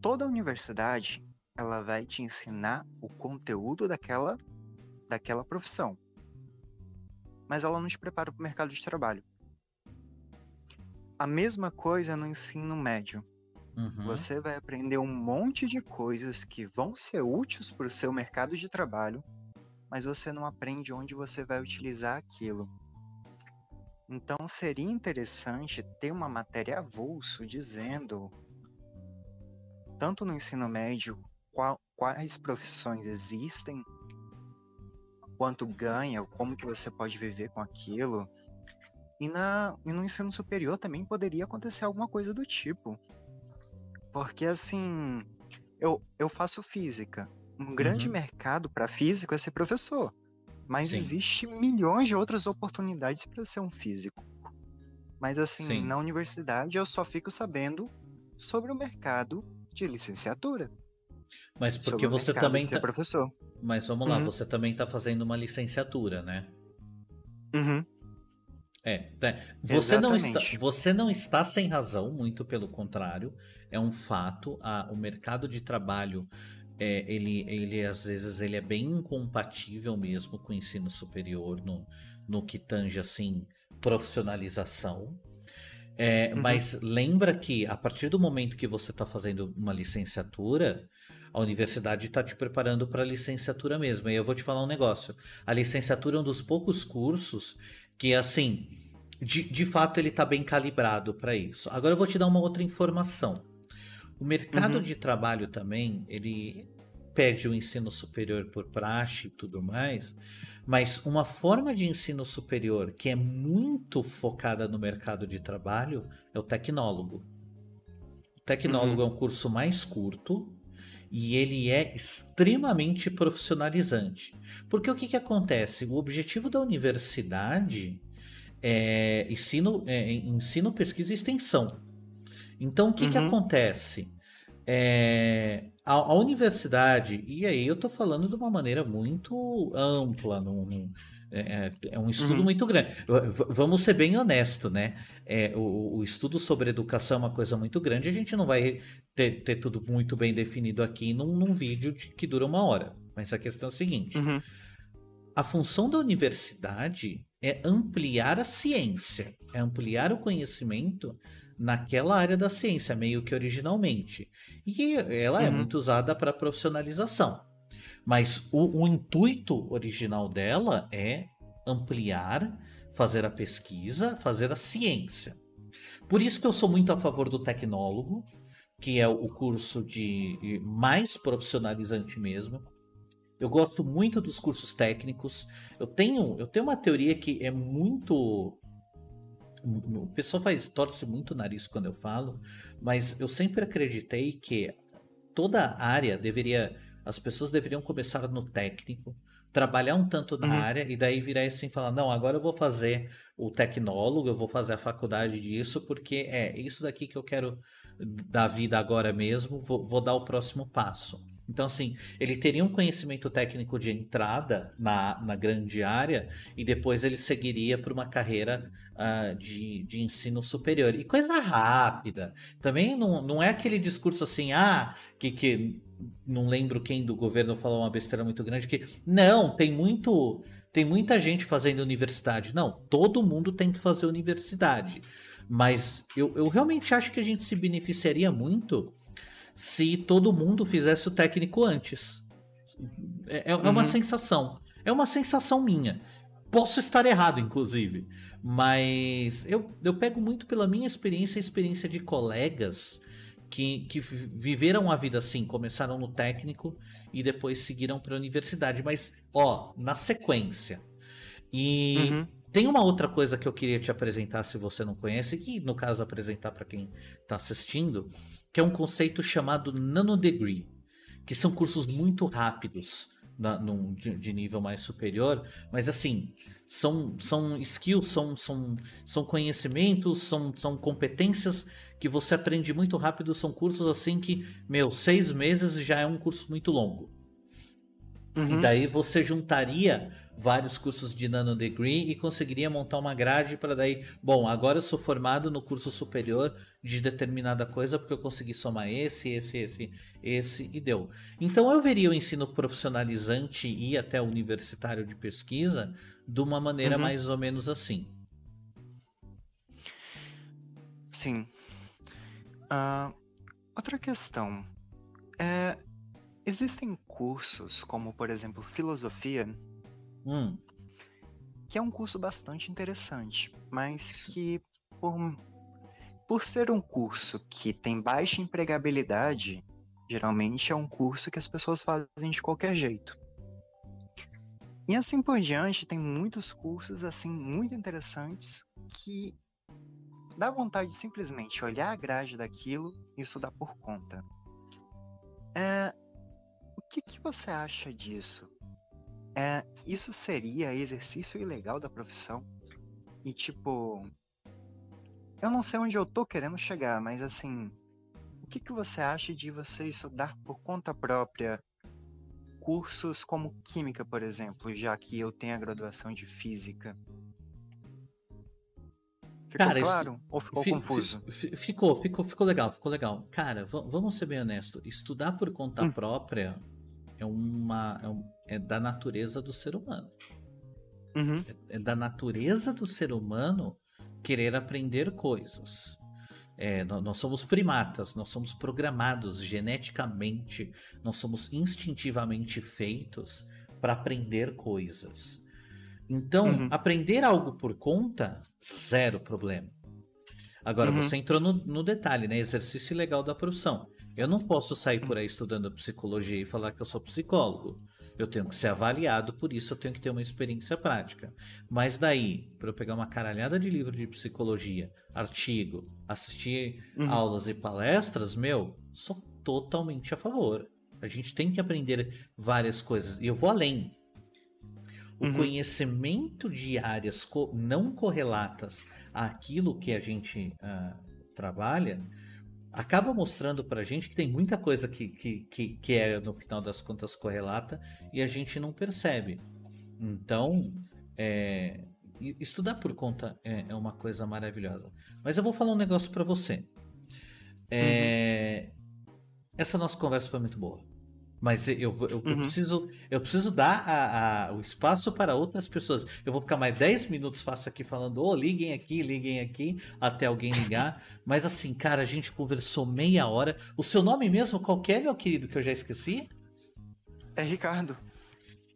Toda universidade, ela vai te ensinar o conteúdo daquela, daquela profissão. Mas ela não te prepara para o mercado de trabalho. A mesma coisa no ensino médio. Uhum. Você vai aprender um monte de coisas que vão ser úteis para o seu mercado de trabalho, mas você não aprende onde você vai utilizar aquilo. Então seria interessante ter uma matéria avulso dizendo, tanto no ensino médio, qual, quais profissões existem, quanto ganha, como que você pode viver com aquilo. E, na, e no ensino superior também poderia acontecer alguma coisa do tipo. Porque assim, eu, eu faço física. Um grande uhum. mercado para físico é ser professor. Mas Sim. existe milhões de outras oportunidades para ser um físico. Mas assim, Sim. na universidade eu só fico sabendo sobre o mercado de licenciatura. Mas porque você também tá... professor. Mas vamos lá, uhum. você também está fazendo uma licenciatura, né? Uhum. É, é. Você, não está, você não está sem razão, muito pelo contrário é um fato. A, o mercado de trabalho é, ele, ele às vezes ele é bem incompatível mesmo com o ensino superior no, no que tange assim profissionalização. É, uhum. Mas lembra que a partir do momento que você está fazendo uma licenciatura, a universidade está te preparando para a licenciatura mesmo. E eu vou te falar um negócio: a licenciatura é um dos poucos cursos que, assim, de, de fato, ele está bem calibrado para isso. Agora eu vou te dar uma outra informação. O mercado uhum. de trabalho também, ele pede o ensino superior por praxe e tudo mais, mas uma forma de ensino superior que é muito focada no mercado de trabalho é o tecnólogo. O tecnólogo uhum. é um curso mais curto e ele é extremamente profissionalizante. Porque o que, que acontece? O objetivo da universidade é ensino, é ensino pesquisa e extensão. Então, o que, uhum. que acontece? É, a, a, universidade, e aí eu estou falando de uma maneira muito ampla, num, é, é, é, um estudo uhum. muito grande. V vamos ser bem honestos, né? É, o, o, estudo sobre educação é uma coisa muito grande, a gente não vai ter, ter tudo muito bem definido aqui num, num vídeo de, que dura uma hora. Mas a questão é a seguinte: uhum. a função da universidade é ampliar a ciência, é ampliar o conhecimento naquela área da ciência, meio que originalmente. E ela é uhum. é muito usada para profissionalização. Mas o, o, intuito original dela é ampliar, fazer a pesquisa, fazer a ciência. Por isso que eu sou muito a favor do tecnólogo, que é o curso de mais profissionalizante mesmo. Eu gosto muito dos cursos técnicos. Eu tenho, eu tenho uma teoria que é muito o pessoal faz torce muito o nariz quando eu falo, mas eu sempre acreditei que toda área deveria, as pessoas deveriam começar no técnico, trabalhar um tanto na uhum. área e daí virar assim e falar, não, agora eu vou fazer o tecnólogo, eu vou fazer a faculdade disso, porque é isso daqui que eu quero da vida agora mesmo, vou, vou dar o próximo passo. Então, assim, ele teria um conhecimento técnico de entrada na, na grande área e depois ele seguiria para uma carreira uh, de, de ensino superior. E coisa rápida. Também não, não é aquele discurso assim, ah, que, que não lembro quem do governo falou uma besteira muito grande, que não, tem muito. Tem muita gente fazendo universidade. Não, todo mundo tem que fazer universidade. Mas eu, eu realmente acho que a gente se beneficiaria muito se todo mundo fizesse o técnico antes. É, é uhum. uma sensação. É uma sensação minha. Posso estar errado, inclusive. Mas eu, eu pego muito pela minha experiência e experiência de colegas que, que viveram a vida assim, começaram no técnico e depois seguiram para a universidade. Mas, ó, na sequência. E uhum. tem uma outra coisa que eu queria te apresentar se você não conhece, e no caso apresentar para quem está assistindo, que é um conceito chamado nanodegree, que são cursos muito rápidos na, num, de, de, nível mais superior, mas assim, são, são skills, são, são, são conhecimentos, são, são competências que você aprende muito rápido, são cursos assim que, meu, seis meses já é um curso muito longo. Uhum. E daí você juntaria vários cursos de nano degree e conseguiria montar uma grade para daí, bom, agora eu sou formado no curso superior de determinada coisa porque eu consegui somar esse, esse, esse, esse e deu. Então eu veria o ensino profissionalizante e até universitário de pesquisa de uma maneira uhum. mais ou menos assim. Sim. Uh, outra questão é existem cursos como por exemplo filosofia Hum. Que é um curso bastante interessante, mas que por, por ser um curso que tem baixa empregabilidade, geralmente é um curso que as pessoas fazem de qualquer jeito. E assim por diante, tem muitos cursos assim muito interessantes que dá vontade de simplesmente olhar a grade daquilo e estudar por conta. É, que, que você acha disso? É, isso seria exercício ilegal da profissão? E tipo, eu não sei onde eu tô querendo chegar, mas assim, o que, que você acha de você estudar por conta própria cursos como química, por exemplo, já que eu tenho a graduação de física? Ficou Cara, claro? Ou ficou fi, confuso? Fi, ficou, ficou, ficou legal, ficou legal. Cara, vamos ser bem honestos. Estudar por conta hum. própria é uma. É, um, é, da natureza do ser humano. Uhum. É, é, da natureza do ser humano querer aprender coisas. É, nós somos primatas, nós somos programados geneticamente, nós somos instintivamente feitos para aprender coisas. Então, uhum. aprender algo por conta, zero problema. Agora, uhum. você entrou no, no, detalhe, né? Exercício legal da profissão. Eu não posso sair por aí estudando psicologia e falar que eu sou psicólogo. Eu tenho que ser avaliado, por isso eu tenho que ter uma experiência prática. Mas daí, para eu pegar uma caralhada de livro de psicologia, artigo, assistir uhum. aulas e palestras, meu, sou totalmente a favor. A gente tem que aprender várias coisas. E eu vou além. O uhum. conhecimento de áreas co não correlatas àquilo que a gente uh, trabalha acaba mostrando pra gente que tem muita coisa que, que, que, que é, no final das contas, correlata e a gente não percebe. Então, é, estudar por conta é, é, uma coisa maravilhosa. Mas eu vou falar um negócio para você. É, uhum. Essa nossa conversa foi muito boa. Mas eu, eu, eu, uhum. preciso, eu preciso dar a, a, o espaço para outras pessoas. Eu vou ficar mais 10 minutos fácil aqui falando, ô, oh, liguem aqui, liguem aqui, até alguém ligar. Mas assim, cara, a gente conversou meia hora. O seu nome mesmo, qual é, meu querido, que eu já esqueci? É Ricardo.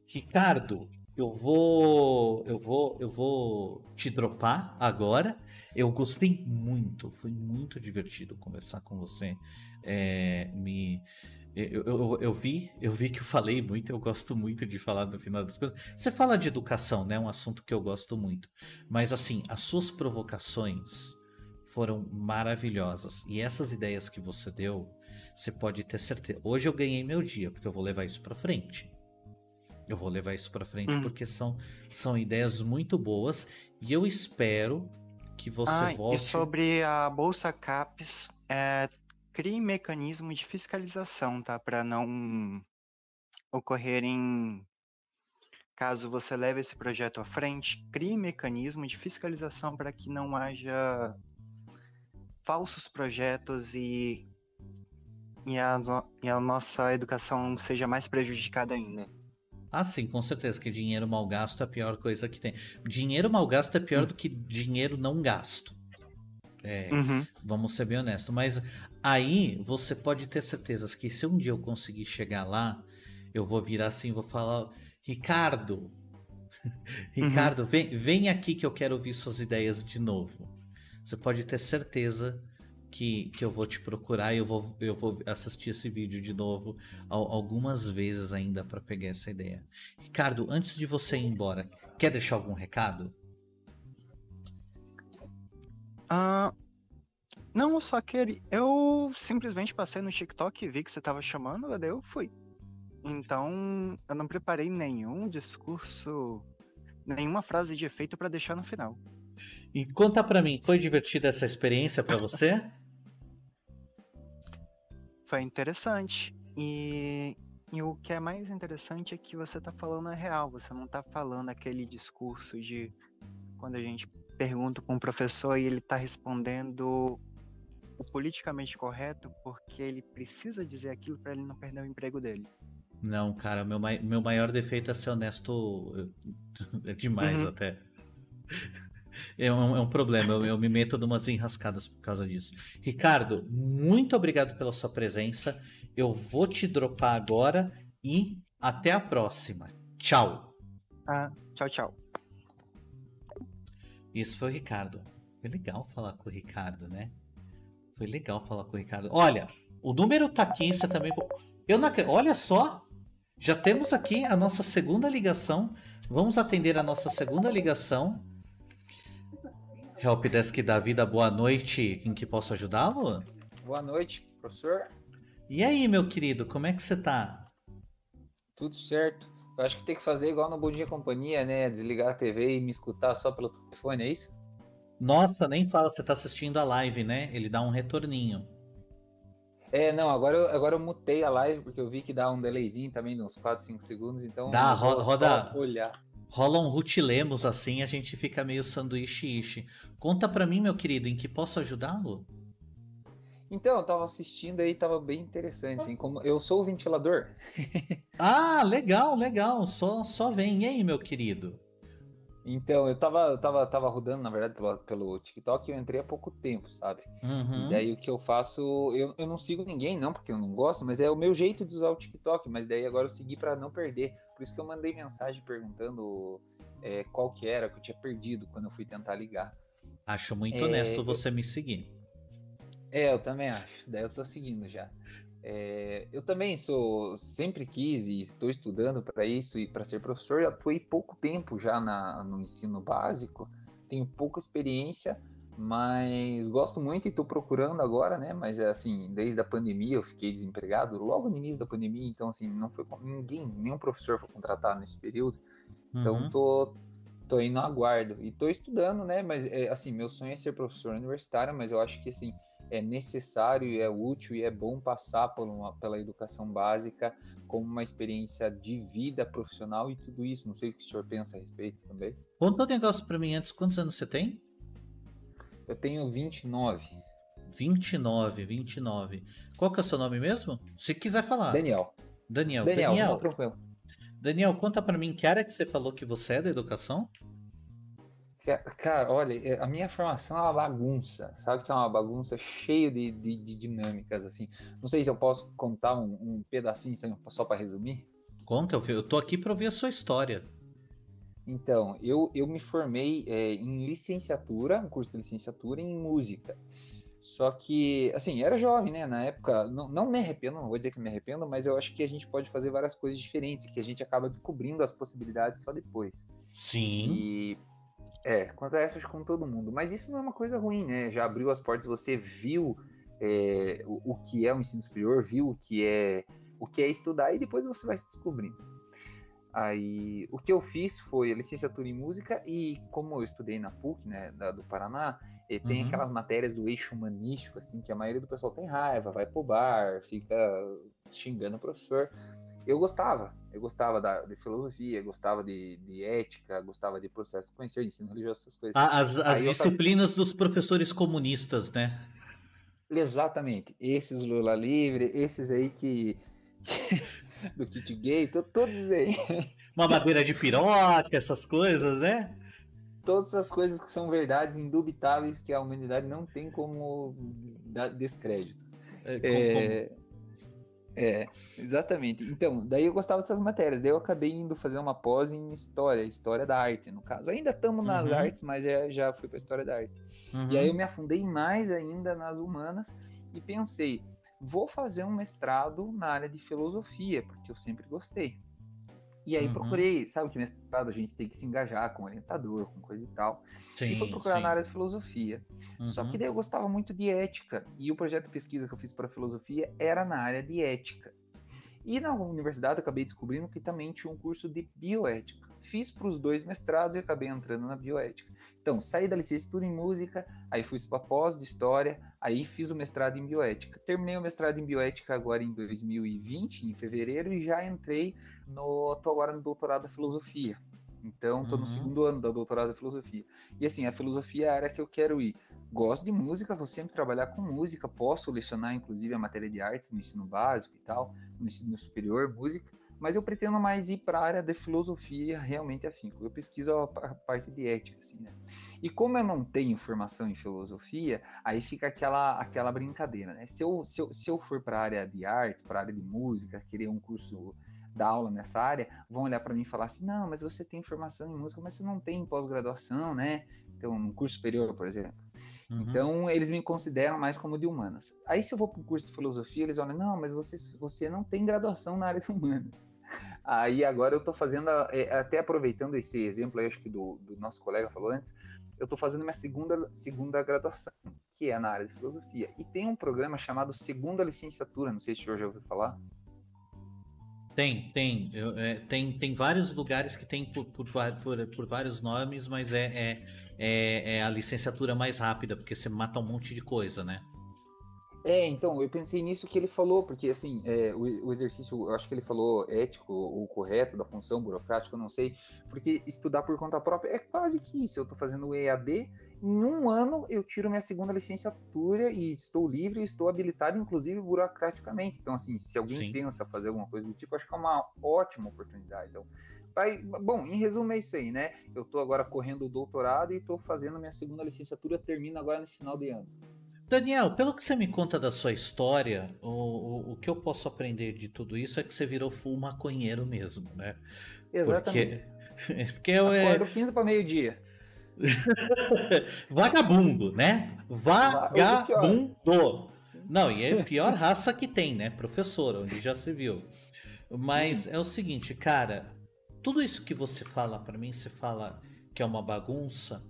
Ricardo, eu vou. Eu vou. Eu vou te dropar agora. Eu gostei muito, foi muito divertido conversar com você. É, me eu, eu, eu, vi, eu vi que eu falei muito, eu gosto muito de falar no final das coisas. Você fala de educação, né? Um assunto que eu gosto muito. Mas assim, as suas provocações foram maravilhosas. E essas ideias que você deu, você pode ter certeza. Hoje eu ganhei meu dia, porque eu vou levar isso para frente. Eu vou levar isso para frente hum. porque são, são ideias muito boas e eu espero que você ah, volte. E sobre a bolsa CAPES, é, crie mecanismo de fiscalização, tá? Para não ocorrerem, caso você leve esse projeto à frente, crie mecanismo de fiscalização para que não haja falsos projetos e, e, a, e a nossa educação seja mais prejudicada ainda. Ah, sim, com certeza, que dinheiro mal gasto é a pior coisa que tem. Dinheiro mal gasto é pior hum. do que dinheiro não gasto. É, uhum. Vamos ser bem honestos. Mas aí você pode ter certeza que se um dia eu conseguir chegar lá, eu vou virar assim, vou falar, Ricardo, Ricardo, uhum. vem, vem aqui que eu quero ouvir suas ideias de novo. Você pode ter certeza que, que eu vou te procurar e eu vou, eu vou assistir esse vídeo de novo algumas vezes ainda para pegar essa ideia. Ricardo, antes de você ir embora, quer deixar algum recado? Ah, não, eu só queria. Eu simplesmente passei no TikTok e vi que você tava chamando, daí eu fui. Então, eu não preparei nenhum discurso, nenhuma frase de efeito para deixar no final. E conta para mim, foi divertida essa experiência para você? Foi interessante. E, e, o que é mais interessante é que você tá falando a real, você não tá falando aquele discurso de quando a gente pergunto para um professor e ele está respondendo o politicamente correto porque ele precisa dizer aquilo para ele não perder o emprego dele. Não, cara, meu, meu maior defeito é ser honesto é demais uhum. até. É um, é um problema, eu, eu, me meto de umas enrascadas por causa disso. Ricardo, muito obrigado pela sua presença. Eu vou te dropar agora e até a próxima. Tchau. Ah, tchau, tchau. Isso foi o Ricardo. Foi legal falar com o Ricardo, né? Foi legal falar com o Ricardo. Olha, o número tá aqui, você também. Eu não... Olha só! Já temos aqui a nossa segunda ligação. Vamos atender a nossa segunda ligação. Helpdesk da Vida, boa noite. Em que posso ajudá-lo? Boa noite, professor. E aí, meu querido, como é que você tá? Tudo certo. Eu acho que tem que fazer igual no Bom Dia Companhia, né? Desligar a TV e me escutar só pelo telefone, é isso? Nossa, nem fala, você tá assistindo a live, né? Ele dá um retorninho. É, não, agora eu, agora eu mutei a live porque eu vi que dá um delayzinho também, uns 4, 5 segundos, então. Dá, ro roda. Olhar. Rola um rutilemos assim, a gente fica meio sanduíche-ishi. Conta pra mim, meu querido, em que posso ajudá-lo? Então, eu tava assistindo aí, tava bem interessante. Assim, como eu sou o ventilador. ah, legal, legal. Só, só vem. E aí, meu querido? Então, eu tava, tava, tava rodando, na verdade, pelo, pelo TikTok e eu entrei há pouco tempo, sabe? Uhum. E daí o que eu faço, eu, eu não sigo ninguém, não, porque eu não gosto, mas é o meu jeito de usar o TikTok, mas daí agora eu segui para não perder. Por isso que eu mandei mensagem perguntando é, qual que era, que eu tinha perdido quando eu fui tentar ligar. Acho muito é, honesto você eu... me seguir. É, eu também acho. Daí eu tô seguindo já. É, eu também sou, sempre quis e estou estudando para isso e para ser professor. Atuei pouco tempo já na, no ensino básico, tenho pouca experiência, mas gosto muito e estou procurando agora, né? Mas é assim, desde a pandemia eu fiquei desempregado, logo no início da pandemia, então assim, não foi ninguém, nenhum professor foi contratado nesse período. Então uhum. tô, tô indo aguardo e tô estudando, né? Mas é, assim, meu sonho é ser professor universitário, mas eu acho que assim, é necessário e é útil e é bom passar por uma, pela educação básica como uma experiência de vida profissional e tudo isso. Não sei o que o senhor pensa a respeito também. Conta um negócio para mim antes. Quantos anos você tem? Eu tenho 29. 29, 29. Qual que é o seu nome mesmo? Se quiser falar. Daniel. Daniel. Daniel, Daniel, tranquilo. Daniel, conta para mim que área que você falou que você é da educação? Cara, olha, é, a minha formação é uma bagunça, sabe que é uma bagunça cheia de, de, de dinâmicas, assim. Não sei se eu posso contar um, um pedacinho só para resumir. Conta, eu, eu tô aqui para ouvir a sua história. Então, eu, eu me formei é, em licenciatura, um curso de licenciatura em música. Só que, assim, era jovem, né? Na época, não, não me arrependo, não vou dizer que me arrependo, mas eu acho que a gente pode fazer várias coisas diferentes, que a gente acaba descobrindo as possibilidades só depois. Sim. E é, acontece com todo mundo. Mas isso não é uma coisa ruim, né? Já abriu as portas, você viu é, o, o, que é o ensino superior, viu o que é o que é estudar e depois você vai se descobrindo. Aí, o que eu fiz foi a licenciatura em música e como eu estudei na PUC, né, da, do Paraná, tem uhum. aquelas matérias do eixo humanístico, assim, que a maioria do pessoal tem raiva, vai pro bar, fica xingando o professor eu gostava, eu gostava da, de filosofia, gostava de, de ética, gostava de processo de conhecer, de ensino religioso, essas coisas. As, as disciplinas tava... dos professores comunistas, né? Exatamente, esses Lula livre, esses aí que, do kit gay, todos aí. Uma madeira de piroca, essas coisas, né? Todas as coisas que são verdades indubitáveis que a humanidade não tem como dar descrédito. É, como, é... É, exatamente. Então, daí eu gostava dessas matérias. Daí eu acabei indo fazer uma pós em história, história da arte, no caso. Ainda estamos nas uhum. artes, mas é, já fui para história da arte. Uhum. E aí eu me afundei mais ainda nas humanas e pensei, vou fazer um mestrado na área de filosofia, porque eu sempre gostei. E aí uhum. procurei, sabe que mestrado a gente tem que se engajar com orientador, com coisa e tal. Sim, e fui procurar sim. na área de filosofia. Uhum. Só que uhum. daí eu gostava muito de ética. E o projeto de pesquisa que eu fiz para filosofia era na área de ética. E na universidade acabei descobrindo que também tinha um curso de bioética. Fiz para os dois mestrados e acabei entrando na bioética. Então, saí da licenciatura em música, aí fui para pós de história, aí fiz o mestrado em bioética. Terminei o mestrado em bioética agora em 2020, em fevereiro, e já entrei no. tô agora no doutorado da filosofia. Então, estou uhum. no segundo ano da doutorado da filosofia. E assim, a filosofia é a área que eu quero ir. Gosto de música, vou sempre trabalhar com música, posso lecionar inclusive a matéria de artes no ensino básico e tal, no ensino superior, música, mas eu pretendo mais ir para a área de filosofia realmente afinco. Eu pesquiso a, parte de ética, assim, né? E como eu não tenho formação em filosofia, aí fica aquela, aquela brincadeira, né? Se eu, se eu, se eu for para a área de artes, para a área de música, querer um curso da aula nessa área, vão olhar para mim e falar assim: não, mas você tem formação em música, mas você não tem pós-graduação, né? Então, um curso superior, por exemplo. Uhum. Então, eles me consideram mais como de humanas. Aí, se eu vou para um curso de filosofia, eles olham: não, mas você, você não tem graduação na área de humanas. Aí, agora eu estou fazendo, é, até aproveitando esse exemplo aí, acho que do, do nosso colega falou antes, eu estou fazendo minha segunda, segunda graduação, que é na área de filosofia. E tem um programa chamado Segunda Licenciatura, não sei se já ouviu falar. Tem, tem. Eu, é, tem, tem vários lugares que tem por, por, por, por vários nomes, mas é, é, é, é, a licenciatura mais rápida, porque você mata um monte de coisa, né? É, então, eu pensei nisso que ele falou, porque assim, é, o, o, exercício, eu acho que ele falou ético ou correto da função burocrática, eu não sei, porque estudar por conta própria é quase que isso. Eu estou fazendo o EAD, em um ano eu tiro minha segunda licenciatura e estou livre, estou habilitado, inclusive burocraticamente. Então, assim, se alguém Sim. pensa fazer alguma coisa do tipo, acho que é uma ótima oportunidade. Então, vai, bom, em resumo é isso aí, né? Eu estou agora correndo o doutorado e estou fazendo minha segunda licenciatura, termina agora nesse final de ano. Daniel, pelo que você me conta da sua história, o, o, o, que eu posso aprender de tudo isso é que você virou full maconheiro mesmo, né? Exatamente. Porque, porque eu é Acordo é... 15 para meio-dia. Vagabundo, né? Vagabundo. Não, e é a pior raça que tem, né? Professor, onde já se viu. Mas Sim. é o seguinte, cara, tudo isso que você fala para mim, você fala que é uma bagunça,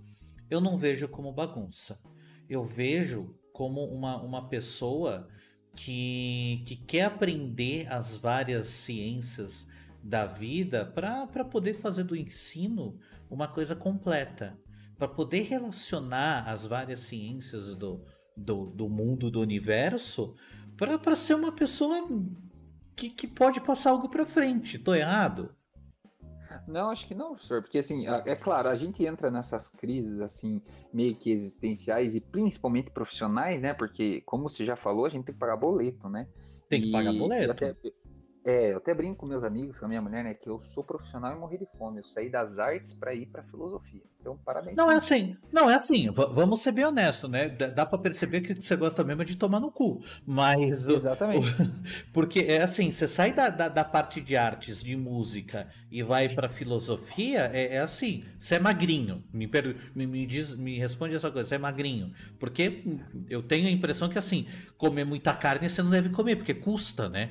eu não vejo como bagunça. Eu vejo como uma, uma pessoa que, que quer aprender as várias ciências da vida para poder fazer do ensino uma coisa completa, para poder relacionar as várias ciências do, do, do mundo, do universo, para ser uma pessoa que, que pode passar algo para frente. Tô errado? Não, acho que não, professor, porque assim, é claro, a gente entra nessas crises assim, meio que existenciais e principalmente profissionais, né? Porque, como você já falou, a gente tem que pagar boleto, né? Tem que e, pagar boleto. Até, é, eu até brinco com meus amigos, com a minha mulher, né, que eu sou profissional e morri de fome. Eu saí das artes para ir para filosofia. Então, parabéns. Não é assim. Não é assim. V vamos ser bem honestos, né? D dá para perceber que você gosta mesmo de tomar no cu. Mas Exatamente. O, porque é assim, você sai da, da, da, parte de artes, de música e vai para filosofia, é, é, assim, você é magrinho. Me, me, me, diz, me responde essa coisa, você é magrinho. Porque eu tenho a impressão que assim, comer muita carne você não deve comer, porque custa, né?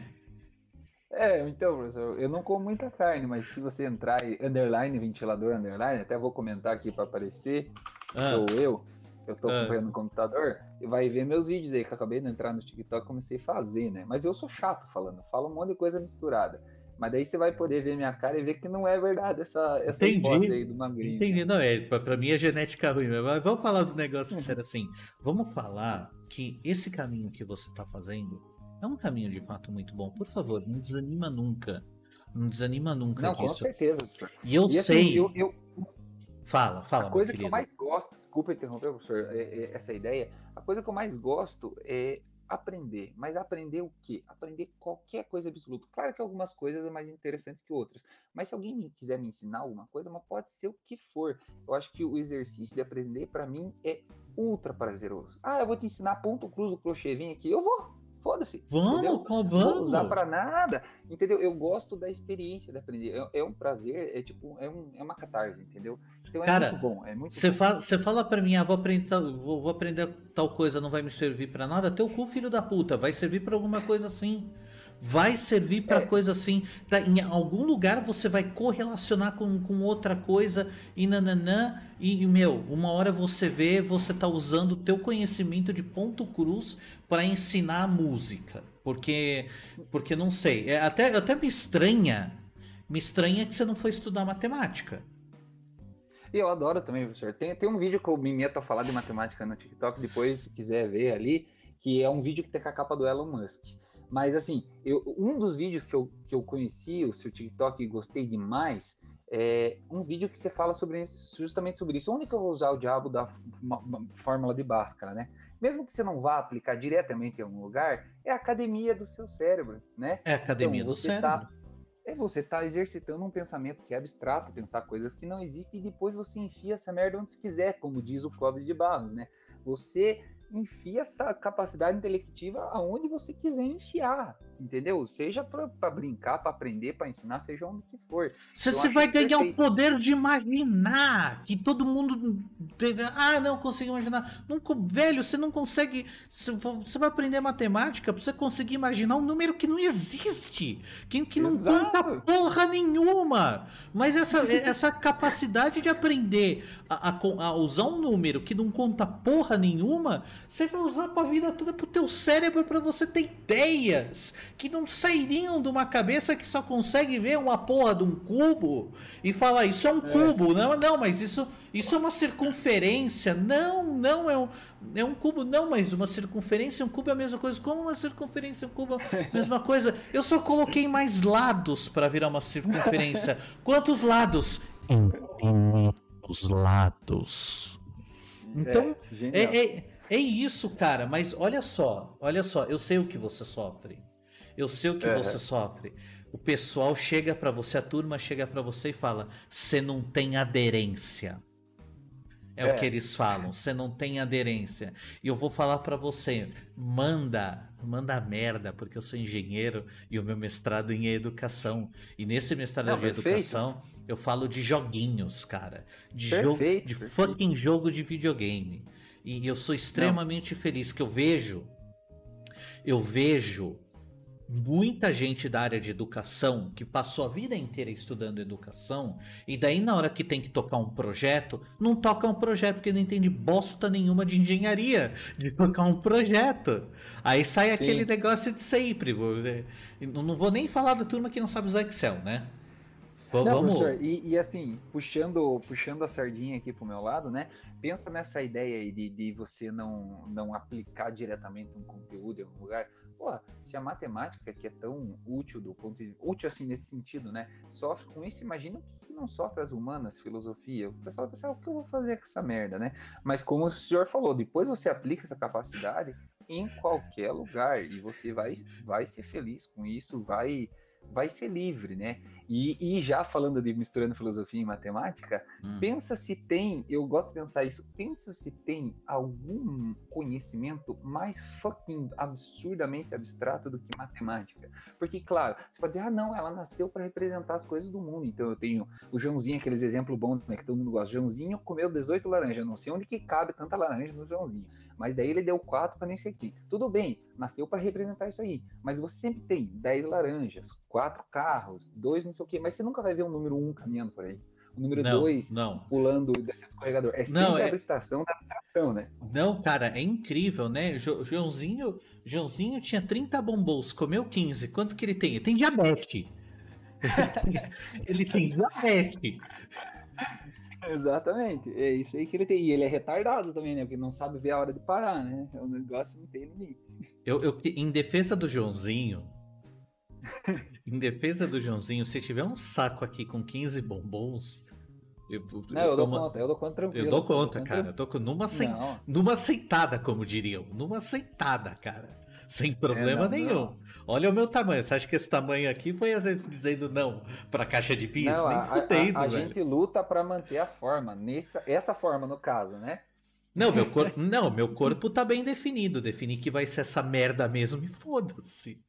É, então, professor, eu não como muita carne, mas se você entrar em underline, ventilador underline, até vou comentar aqui para aparecer, ah. sou eu, eu tô ah. acompanhando no computador, e vai ver meus vídeos aí, que eu acabei de entrar no TikTok e comecei a fazer, né? Mas eu sou chato falando, falo um monte de coisa misturada. Mas daí você vai poder ver minha cara e ver que não é verdade essa, essa hipótese aí do magrinho. Entendi, não é. Pra, pra mim é genética ruim. Mas vamos falar do negócio sério assim. Vamos falar que esse caminho que você tá fazendo é um caminho de fato muito bom. Por favor, não desanima nunca. Não desanima nunca não, disso. com certeza. E eu e, assim, sei. eu, eu... Fala, fala. A coisa que eu mais gosto, desculpa interromper, professor, é, é, essa ideia. A coisa que eu mais gosto é aprender. Mas aprender o quê? Aprender qualquer coisa absoluta. Claro que algumas coisas são mais interessantes que outras. Mas se alguém me quiser me ensinar alguma coisa, mas pode ser o que for. Eu acho que o exercício de aprender, para mim, é ultra prazeroso. Ah, eu vou te ensinar ponto cruz do crochê, vem aqui. Eu vou. Foda-se. Vamos, entendeu? vamos. Não usar para nada. Entendeu? Eu gosto da experiência de aprender. É, é, um prazer, é tipo, é, um, é uma catarse, entendeu? Então é Cara, muito bom. É muito Você fala, fala para mim, ah, vou aprender, vou, vou aprender tal coisa, não vai me servir para nada. Teu cu, filho da puta, vai servir para alguma coisa assim vai servir para é. coisa assim. Tá, em algum lugar você vai correlacionar com, com outra coisa e nananã. E, meu, uma hora você vê, você tá usando o teu conhecimento de ponto cruz para ensinar a música. Porque, porque não sei, é, até, até me estranha, me estranha que você não foi estudar matemática. E eu adoro também, professor. Tem, tem um vídeo que eu me meto a falar de matemática no TikTok, depois, se quiser ver ali, que é um vídeo que tem com a capa do Elon Musk. Mas assim, eu, um dos vídeos que eu, que eu conheci, o seu TikTok, e gostei demais, é um vídeo que você fala sobre isso, justamente sobre isso. Onde que eu vou usar o diabo da fórmula de Bhaskara, né? Mesmo que você não vá aplicar diretamente em algum lugar, é a academia do seu cérebro, né? É a academia então, do tá cérebro. Tá, é você tá exercitando um pensamento que é abstrato, pensar coisas que não existem e depois você enfia essa merda onde você quiser, como diz o Clóvis de Barros, né? Você enfia essa capacidade intelectiva aonde você quiser enfiar, entendeu? Seja para brincar, para aprender, para ensinar, seja onde que for. Você, você vai ganhar perfeito. o poder de imaginar que todo mundo. Ah, não consigo imaginar. Não, velho, você não consegue. Você vai aprender matemática para você conseguir imaginar um número que não existe, que, que não conta porra nenhuma. Mas essa, essa capacidade de aprender a, a, a usar um número que não conta porra nenhuma Você vai usar pra vida toda pro teu cérebro para você ter ideias que não sairiam de uma cabeça que só consegue ver uma porra de um cubo e falar isso é um é. cubo. Não, não, mas isso, isso é uma circunferência. Não, não é um, é um cubo. Não, mas uma circunferência, um cubo é a mesma coisa. Como uma circunferência, um cubo é a mesma coisa. Eu só coloquei mais lados para virar uma circunferência. Quantos lados? Infinitos lados. Então, é, é, é, é, isso, cara. Mas olha só, olha só, eu sei o que você sofre. Eu sei o que você sofre. O pessoal chega para você, a turma chega para você e fala: "Você não tem aderência". É, é, o que eles falam. Você não tem aderência. E eu vou falar para você, manda, manda merda, porque eu sou engenheiro e o meu mestrado em educação. E nesse mestrado não, de perfeito. educação, eu falo de joguinhos, cara, de perfeito, jogo, de perfeito. fucking jogo de videogame. E eu sou extremamente não. feliz que eu vejo eu vejo muita gente da área de educação que passou a vida inteira estudando educação e daí na hora que tem que tocar um projeto, não toca um projeto porque não entende bosta nenhuma de engenharia, de tocar um projeto. Aí sai Sim. aquele negócio de sempre. Não vou nem falar da turma que não sabe usar Excel, né? Não, Vamos. Professor, e, e, assim, puxando, puxando a sardinha aqui pro meu lado, né? Pensa nessa ideia aí de, de você não, não aplicar diretamente um conteúdo em algum lugar. Pô, se a matemática, que é tão útil do ponto de, útil assim nesse sentido, né? Sofre com isso, imagina o que não sofre as humanas, filosofia. O pessoal pensa, ah, o que eu vou fazer com essa merda, né? Mas como o senhor falou, depois você aplica essa capacidade em qualquer lugar e você vai, vai ser feliz com isso, vai vai ser livre, né? E, e, já falando de misturando filosofia e matemática, hum. pensa se tem, eu gosto de pensar isso, pensa se tem algum conhecimento mais fucking absurdamente abstrato do que matemática. Porque, claro, você pode dizer, ah, não, ela nasceu para representar as coisas do mundo. Então eu tenho o Joãozinho, aqueles exemplos bons, né, que todo mundo gosta. Joãozinho comeu 18 laranjas, não sei onde que cabe tanta laranja no Joãozinho. Mas daí ele deu 4 para nem sei quem. Tudo bem, nasceu para representar isso aí. Mas você sempre tem 10 laranjas, 4 carros, 2 não sei o quê, mas você nunca vai ver o número 1 um caminhando por aí. O número 2 pulando desse escorregador. É sempre não, é... a abstração da abstração, né? Não, cara, é incrível, né? Jo Joãozinho, Joãozinho tinha 30 bombons, comeu 15. Quanto que ele tem? Ele tem diabetes. ele tem diabetes. Exatamente, é isso aí que ele tem. E ele é retardado também, né? Porque não sabe ver a hora de parar, né? O negócio não tem limite. Eu, eu, em defesa do Joãozinho, em defesa do Joãozinho, se tiver um saco aqui com 15 bombons. Eu, não, eu, eu dou conta, eu dou conta tranquilo. Eu dou conta, cara. Eu tô numa, acei... numa aceitada, como diriam. Numa aceitada, cara. Sem problema é, não, nenhum. Não. Olha o meu tamanho. Você acha que esse tamanho aqui foi a gente dizendo não pra caixa de pis? Não, Nem fudendo, A, a, a gente luta para manter a forma. Nessa, essa forma, no caso, né? Não, meu corpo, não, meu corpo tá bem definido. Definir que vai ser essa merda mesmo e foda-se.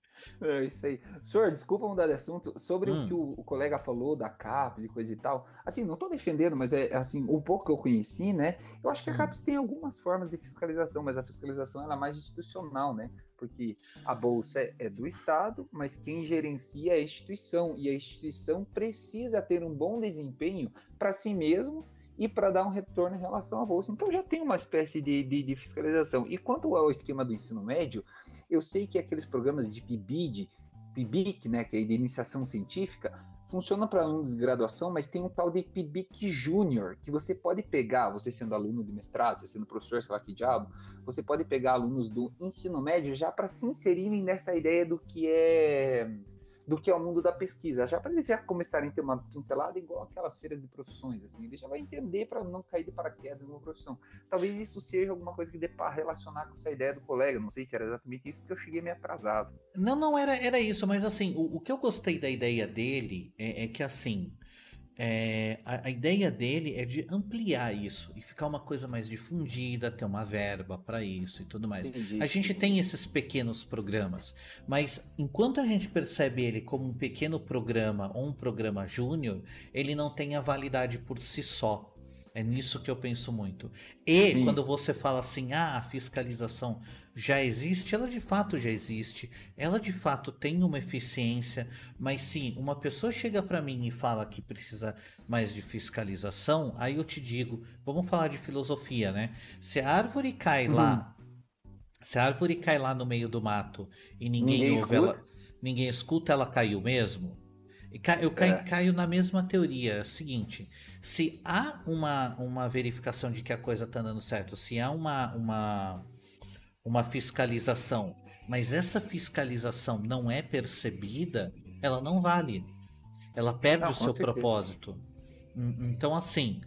É isso aí. Senhor, desculpa mudar de assunto. Sobre hum. o que o, o, colega falou da CAPES e coisa e tal. Assim, não estou defendendo, mas é assim, o pouco que eu conheci, né? Eu acho que a hum. CAPES tem algumas formas de fiscalização, mas a fiscalização ela é mais institucional, né? Porque a bolsa é, é do Estado, mas quem gerencia é a instituição. E a instituição precisa ter um bom desempenho para si mesmo e para dar um retorno em relação à bolsa. Então já tem uma espécie de, de, de, fiscalização. E quanto ao esquema do ensino médio, eu sei que aqueles programas de PIBID, PIBIC, né, que é de iniciação científica, funciona para alunos de graduação, mas tem um tal de PIBIC Júnior, que você pode pegar, você sendo aluno de mestrado, você sendo professor, sei lá que diabo, você pode pegar alunos do ensino médio já para se inserirem nessa ideia do que é do que é o mundo da pesquisa, já para eles já começarem a ter uma pincelada igual aquelas feiras de profissões, assim, ele já vai entender para não cair de paraquedas numa profissão. Talvez isso seja alguma coisa que dê para relacionar com essa ideia do colega, não sei se era exatamente isso, porque eu cheguei meio atrasado. Não, não era, era isso, mas assim, o, o que eu gostei da ideia dele é, é que assim, é, a, a, ideia dele é de ampliar isso e ficar uma coisa mais difundida, ter uma verba para isso e tudo mais. Entendi. A gente tem esses pequenos programas, mas enquanto a gente percebe ele como um pequeno programa ou um programa júnior, ele não tem a validade por si só. É nisso que eu penso muito. E Sim. quando você fala assim, ah, a fiscalização já existe, ela de fato já existe, ela de fato tem uma eficiência, mas sim, uma pessoa chega para mim e fala que precisa mais de fiscalização, aí eu te digo, vamos falar de filosofia, né? Se a árvore cai uhum. lá Se a árvore cai lá no meio do mato e ninguém, ninguém ouve escuta. ela, ninguém escuta, ela caiu mesmo? Eu caio, é. caio, na mesma teoria. É seguinte: se há uma, uma verificação de que a coisa está andando certo, se há uma, uma, uma fiscalização, mas essa fiscalização não é percebida, ela não vale. Ela perde não, o seu certeza. propósito. Então, assim,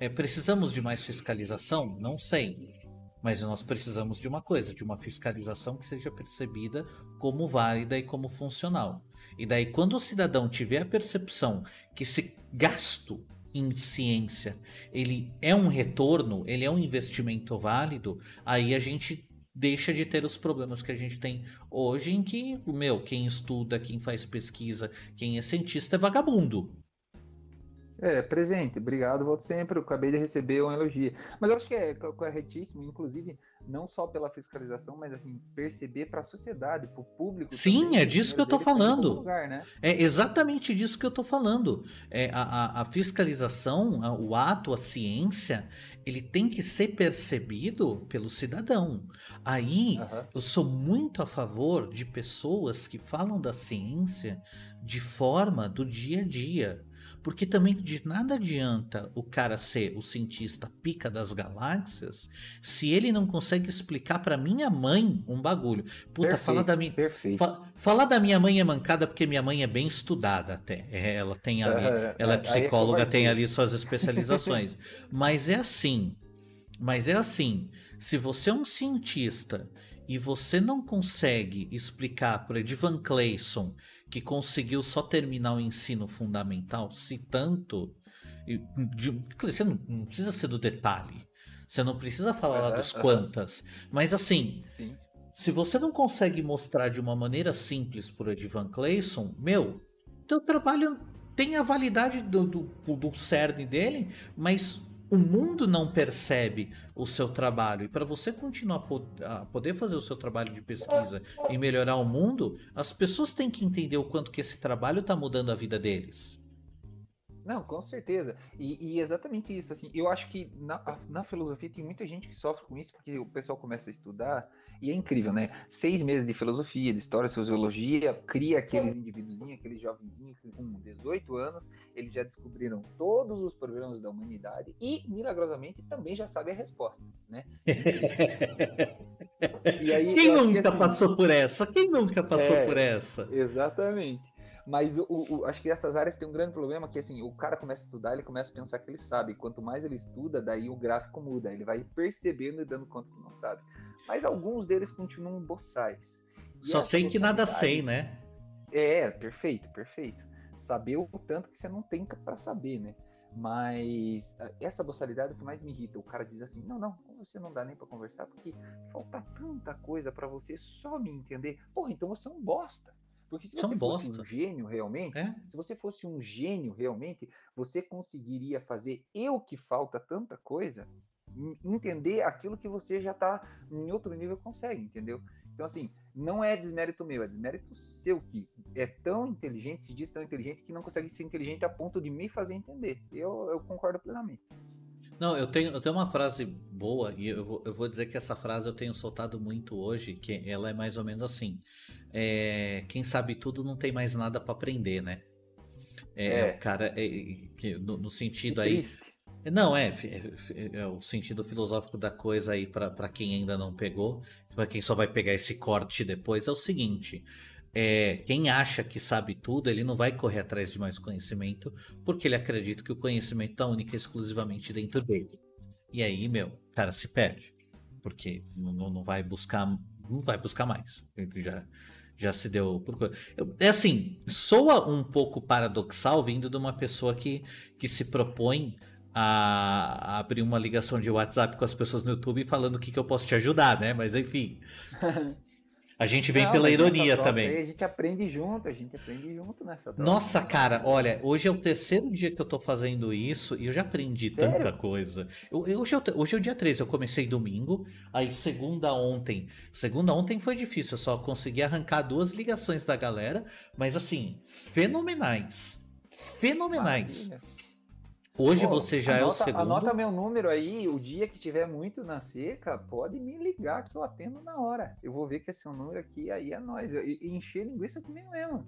é, precisamos de mais fiscalização? Não sei. Mas nós precisamos de uma coisa, de uma fiscalização que seja percebida como válida e como funcional. E daí, quando o cidadão tiver a percepção que esse gasto em ciência ele é um retorno, ele é um investimento válido, aí a gente deixa de ter os problemas que a gente tem hoje, em que, meu, quem estuda, quem faz pesquisa, quem é cientista é vagabundo. É, presente, obrigado, volto sempre. Eu acabei de receber uma elogio. Mas eu acho que é corretíssimo, inclusive, não só pela fiscalização, mas assim, perceber para a sociedade, para o público. Sim, também, é disso que eu estou falando. Lugar, né? É exatamente disso que eu estou falando. É, a, a, fiscalização, o ato, a ciência, ele tem que ser percebido pelo cidadão. Aí, uhum. eu sou muito a favor de pessoas que falam da ciência de forma do dia a dia. Porque também de nada adianta o cara ser o cientista pica das galáxias se ele não consegue explicar para minha mãe um bagulho. Puta, perfeito, fala da minha. Fa, falar da minha mãe é mancada porque minha mãe é bem estudada até. É, ela tem ali. ela é, é psicóloga, tem ali suas especializações. Mas é assim. Mas é assim. Se você é um cientista e você não consegue explicar para Edvan Clayson que conseguiu só terminar o ensino fundamental, se tanto. De, você não, não, precisa ser do detalhe. Você não precisa falar lá dos quantas. Mas assim, Sim. se você não consegue mostrar de uma maneira simples por Edvan Clayson, meu, teu trabalho tem a validade do, do, do cerne dele, mas o mundo não percebe o seu trabalho. E para você continuar a poder fazer o seu trabalho de pesquisa e melhorar o mundo, as pessoas têm que entender o quanto que esse trabalho está mudando a vida deles. Não, com certeza. E, e, exatamente isso. Assim, eu acho que na, na filosofia tem muita gente que sofre com isso, porque o pessoal começa a estudar e é incrível, né? Seis meses de filosofia, de história, sociologia, cria aqueles indivíduozinhos, aqueles jovenzinhos que com 18 anos, eles já descobriram todos os problemas da humanidade e, milagrosamente, também já sabem a resposta, né? aí, Quem nunca assim, passou por essa? Quem nunca passou é, por essa? Exatamente. Mas o, o, acho que essas áreas têm um grande problema que assim, o cara começa a estudar, ele começa a pensar que ele sabe. E quanto mais ele estuda, daí o gráfico muda. Ele vai percebendo e dando conta que não sabe. Mas alguns deles continuam boçais. E Só sei que nada sei, né? É, perfeito, perfeito. Saber o tanto que você não tem para saber, né? Mas essa boçalidade é o que mais me irrita. O cara diz assim: não, não, você não dá nem para conversar porque falta tanta coisa para você só me entender. Porra, então você é um bosta. Porque se você São fosse bosta. um gênio realmente, é? se você fosse um gênio realmente, você conseguiria fazer eu que falta tanta coisa, entender aquilo que você já está em outro nível consegue, entendeu? Então, assim, não é desmérito meu, é desmérito seu que é tão inteligente, se diz tão inteligente, que não consegue ser inteligente a ponto de me fazer entender. Eu, eu concordo plenamente. Não, eu tenho, eu tenho uma frase boa, e eu vou, eu vou dizer que essa frase eu tenho soltado muito hoje, que ela é mais ou menos assim é, quem sabe tudo não tem mais nada para aprender, né? É, é. cara, é, no, no, sentido aí. Não, é, é, é, o sentido filosófico da coisa aí para quem ainda não pegou, para quem só vai pegar esse corte depois, é o seguinte: é, quem acha que sabe tudo, ele não vai correr atrás de mais conhecimento, porque ele acredita que o conhecimento está único e exclusivamente dentro dele. E aí, meu, cara se perde, porque não, não vai buscar, não vai buscar mais. Ele já já se deu por É assim, soa um pouco paradoxal vindo de uma pessoa que, que se propõe a abrir uma ligação de WhatsApp com as pessoas no YouTube falando o que, que eu posso te ajudar, né? Mas enfim. A gente vem Não, pela ironia também. A gente aprende junto, a gente aprende junto nessa troca. Nossa, cara, olha, hoje é o terceiro dia que eu tô fazendo isso e eu já aprendi Sério? tanta coisa. Eu, eu, hoje, é hoje é o dia 13, eu comecei domingo, aí segunda ontem. Segunda ontem foi difícil, eu só consegui arrancar duas ligações da galera, mas assim, fenomenais. Fenomenais. Maravilha. Hoje Pô, você já anota, é o segundo. Anota meu número aí, o dia que tiver muito na seca, pode me ligar que eu atendo na hora. Eu vou ver que é seu número aqui, aí é nós. Encher linguiça comigo mesmo.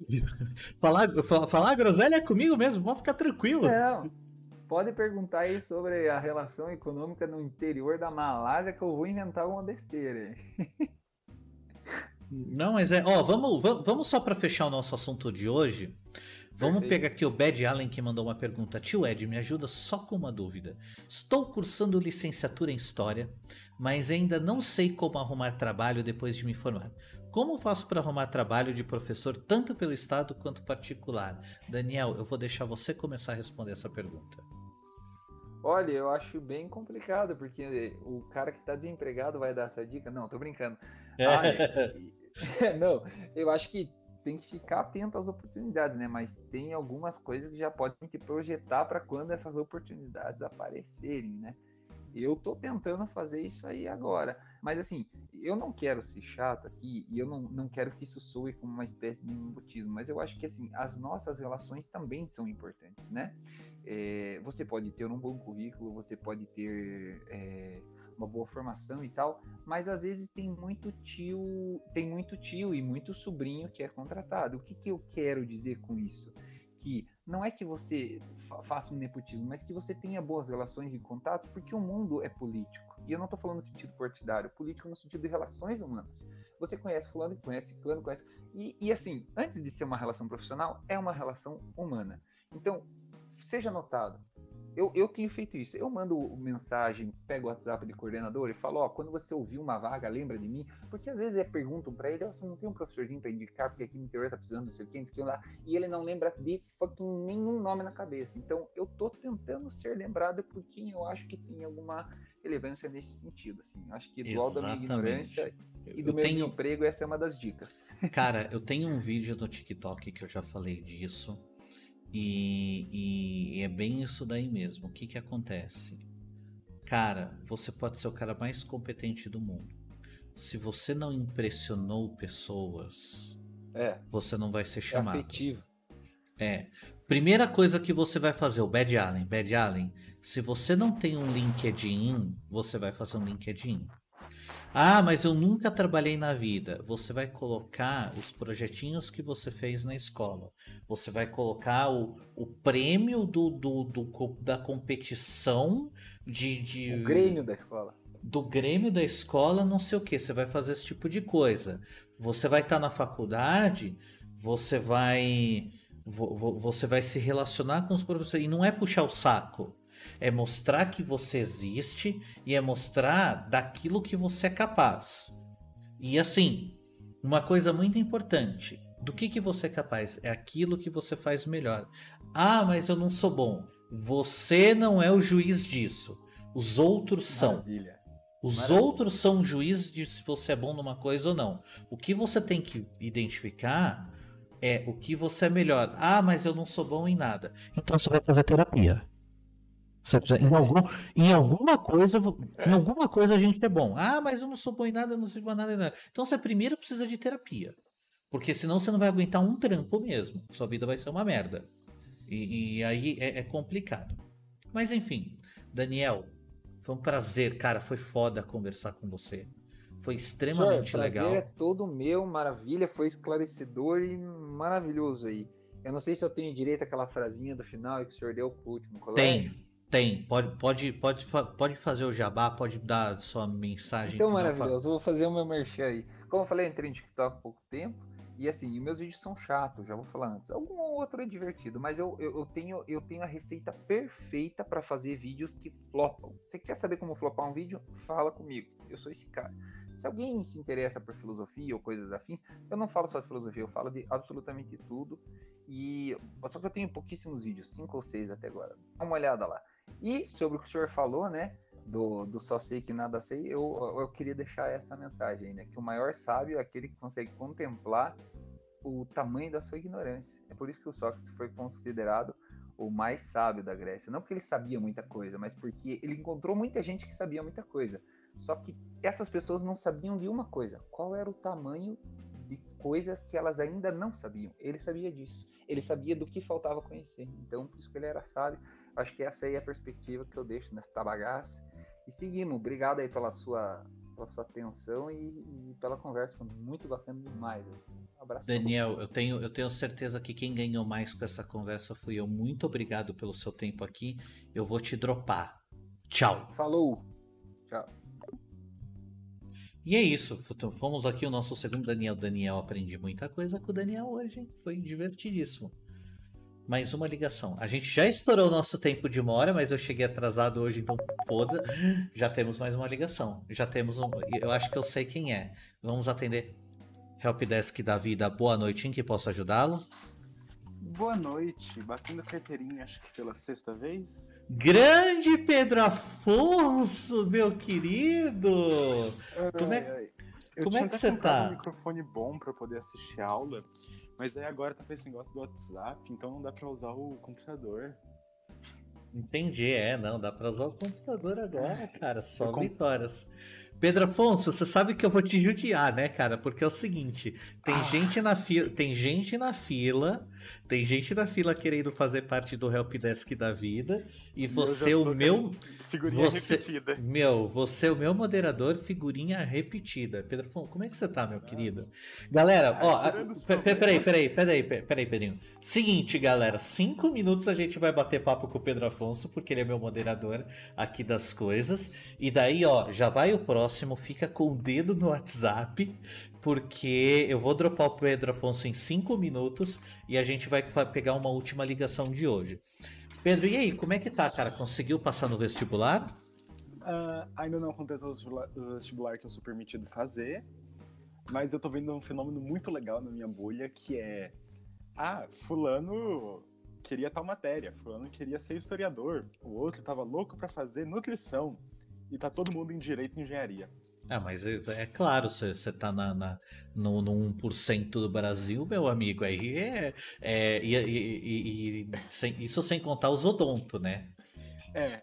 falar, falar groselha é comigo mesmo, pode ficar tranquilo. Não, pode perguntar aí sobre a relação econômica no interior da Malásia que eu vou inventar uma besteira. Não, mas é. Ó, vamos, vamos só para fechar o nosso assunto de hoje. Vamos Perfeito. pegar aqui o Bad Allen que mandou uma pergunta. Tio Ed, me ajuda só com uma dúvida. Estou cursando licenciatura em História, mas ainda não sei como arrumar trabalho depois de me formar. Como faço para arrumar trabalho de professor tanto pelo Estado quanto particular? Daniel, eu vou deixar você começar a responder essa pergunta. Olha, eu acho bem complicado, porque o cara que está desempregado vai dar essa dica. Não, tô brincando. Ah, não, eu acho que tem que ficar atento às oportunidades, né? Mas tem algumas coisas que já podem te projetar para quando essas oportunidades aparecerem, né? Eu tô tentando fazer isso aí agora. Mas assim, eu não quero ser chato aqui e eu não, não quero que isso soe como uma espécie de embutismo, mas eu acho que assim, as nossas relações também são importantes, né? É, você pode ter um bom currículo, você pode ter é, uma boa formação e tal, mas às vezes tem muito tio, tem muito tio e muito sobrinho que é contratado. O que, que eu quero dizer com isso? Que não é que você faça um nepotismo, mas que você tenha boas relações e contatos, porque o mundo é político. E eu não estou falando no sentido partidário, político no sentido de relações humanas. Você conhece fulano, conhece fulano, conhece... E, e assim, antes de ser uma relação profissional, é uma relação humana. Então, seja notado, eu, eu tenho feito isso. Eu mando mensagem, pego o WhatsApp de coordenador e falo, ó, quando você ouvir uma vaga, lembra de mim? Porque às vezes é perguntam para ele, ó, você não tem um professorzinho para indicar, porque aqui no interior tá precisando não sei o que, não sei o que lá, e ele não lembra de fucking nenhum nome na cabeça. Então eu tô tentando ser lembrado por quem eu acho que tem alguma relevância nesse sentido, assim. Acho que do alto da minha ignorância e do eu meu tenho... emprego, essa é uma das dicas. Cara, eu tenho um vídeo no TikTok que eu já falei disso e, e, é bem isso daí mesmo. O que que acontece? Cara, você pode ser o cara mais competente do mundo. Se você não impressionou pessoas, é. você não vai ser é chamado. É afetivo. É. Primeira coisa que você vai fazer, o Bad Allen. Bad Allen, se você não tem um LinkedIn, você vai fazer um LinkedIn. Ah, mas eu nunca trabalhei na vida. Você vai colocar os projetinhos que você fez na escola. Você vai colocar o, o prêmio do, do, do da competição de, de. O Grêmio da escola. Do Grêmio da escola, não sei o que. Você vai fazer esse tipo de coisa. Você vai estar tá na faculdade, você vai. Você vai se relacionar com os professores. E não é puxar o saco é mostrar que você existe e é mostrar daquilo que você é capaz. E assim, uma coisa muito importante: do que, que você é capaz? É aquilo que você faz melhor. Ah, mas eu não sou bom. Você não é o juiz disso. Os outros são. Maravilha. Os Maravilha. outros são juízes de se você é bom numa coisa ou não. O que você tem que identificar é o que você é melhor. Ah, mas eu não sou bom em nada. Então você vai fazer terapia. Em, algum, em alguma coisa, em alguma coisa a gente é bom. Ah, mas eu não sou bom em nada, eu não sirvo nada, nada. Então você primeiro precisa de terapia. Porque senão você não vai aguentar um trampo mesmo. Sua vida vai ser uma merda. E, e aí é, é, complicado. Mas enfim, Daniel, foi um prazer, cara. Foi foda conversar com você. Foi extremamente Senhor, legal. O prazer é todo meu, maravilha. Foi esclarecedor e maravilhoso aí. Eu não sei se eu tenho direito àquela frasinha do final que o senhor deu pro último colega. Tem, tem, pode, pode, pode, pode fazer o jabá, pode dar sua mensagem. Então, maravilhoso, vou fazer o meu merchan aí. Como eu falei, eu entrei no TikTok há pouco tempo. E assim, meus vídeos são chatos, já vou falar antes. Algum outro é divertido, mas eu, eu, eu tenho, eu tenho a receita perfeita para fazer vídeos que flopam. Você quer saber como flopar um vídeo? Fala comigo. Eu sou esse cara. Se alguém se interessa por filosofia ou coisas afins, eu não falo só de filosofia, eu falo de absolutamente tudo. E só que eu tenho pouquíssimos vídeos, cinco ou seis até agora. Dá uma olhada lá. E sobre o que o senhor falou, né? Do, do só sei que nada sei, eu, eu queria deixar essa mensagem, né? Que o maior sábio é aquele que consegue contemplar o tamanho da sua ignorância. É por isso que o Sócrates foi considerado o mais sábio da Grécia. Não porque ele sabia muita coisa, mas porque ele encontrou muita gente que sabia muita coisa. Só que essas pessoas não sabiam de uma coisa: qual era o tamanho de coisas que elas ainda não sabiam. Ele sabia disso. Ele sabia do que faltava conhecer. Então, por isso que ele era sábio. Acho que essa aí é a perspectiva que eu deixo nessa bagaça. E seguimos. Obrigado aí pela sua, pela sua atenção e, e pela conversa. Foi muito bacana demais. Assim. Um abraço. Daniel, eu tenho, eu tenho certeza que quem ganhou mais com essa conversa fui eu. Muito obrigado pelo seu tempo aqui. Eu vou te dropar. Tchau. Falou. Tchau. E é isso. Fomos aqui o nosso segundo Daniel. Daniel, aprendi muita coisa com o Daniel hoje, hein? Foi divertidíssimo. Mais uma ligação. A gente já estourou o nosso tempo de uma hora, mas eu cheguei atrasado hoje, então foda. Já temos mais uma ligação. Já temos um. Eu acho que eu sei quem é. Vamos atender. Helpdesk da vida. Boa noite, em que posso ajudá-lo? Boa noite. Batendo carteirinha, acho que pela sexta vez. Grande Pedro Afonso, meu querido! Como é, eu como é que você tá? um microfone bom para poder assistir aula, mas aí agora tá esse negócio do WhatsApp, então não dá para usar o computador. Entendi, é, não, dá para usar o computador agora, cara, só eu vitórias. Pedro Afonso, você sabe que eu vou te judiar, né, cara? Porque é o seguinte, tem ah. gente na fila, tem gente na fila, tem gente na fila querendo fazer parte do helpdesk da vida e você o meu figurinha você, repetida. Meu, você o meu moderador, figurinha repetida. Pedro Afonso, como é que você tá, meu ah. querido? Galera, ó, peraí, peraí, peraí, peraí, Pedrinho. Seguinte, galera, cinco minutos a gente vai bater papo com o Pedro Afonso, porque ele é meu moderador aqui das coisas. E daí, ó, já vai o próximo, fica com o dedo no WhatsApp, porque eu vou dropar o Pedro Afonso em 5 minutos e a gente vai pegar uma última ligação de hoje. Pedro, e aí, como é que tá, cara? Conseguiu passar no vestibular? Uh, ainda não aconteceu o vestibular que eu sou permitido fazer, mas eu tô vendo um fenômeno muito legal na minha bolha que é: ah, Fulano queria tal matéria, Fulano queria ser historiador, o outro tava louco para fazer nutrição, e tá todo mundo em direito e engenharia. Ah, mas é, é claro, você tá na, na, no, no 1% do Brasil, meu amigo, aí é. é e, e, e, sem, isso sem contar os odonto, né? É.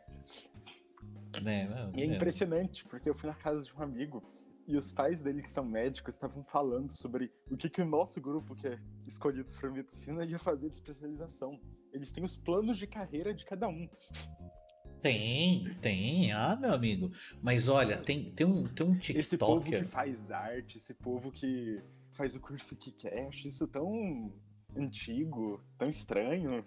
Né? Não, e é, é impressionante, porque eu fui na casa de um amigo e os pais dele, que são médicos, estavam falando sobre o que, que o nosso grupo, que é escolhidos para medicina, ia fazer de especialização. Eles têm os planos de carreira de cada um. Tem, tem. Ah, meu amigo. Mas olha, tem, tem, um, tem um TikToker... Esse povo que faz arte, esse povo que faz o curso que quer, acho isso tão antigo, tão estranho.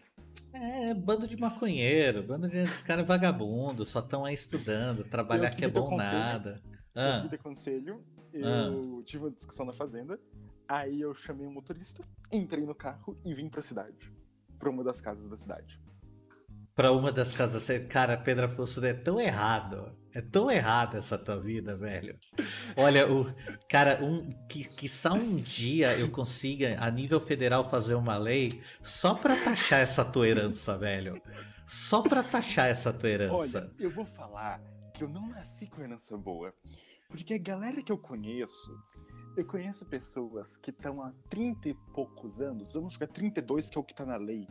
É, bando de maconheiro, bando de caras vagabundos, só estão aí estudando, trabalhar que é bom conselho, nada. Ah. Eu de conselho, eu ah. tive uma discussão na fazenda, aí eu chamei um motorista, entrei no carro e vim pra cidade, pra uma das casas da cidade para uma das casas. Cara, Pedro Afonso, é tão errado. É tão errado essa tua vida, velho. Olha, o cara, um que, que só um dia eu consiga, a nível federal, fazer uma lei só para taxar essa tua herança, velho. Só para taxar essa tua herança. Olha, eu vou falar que eu não nasci com herança boa. Porque a galera que eu conheço, eu conheço pessoas que estão há 30 e poucos anos, vamos jogar 32, que é o que tá na lei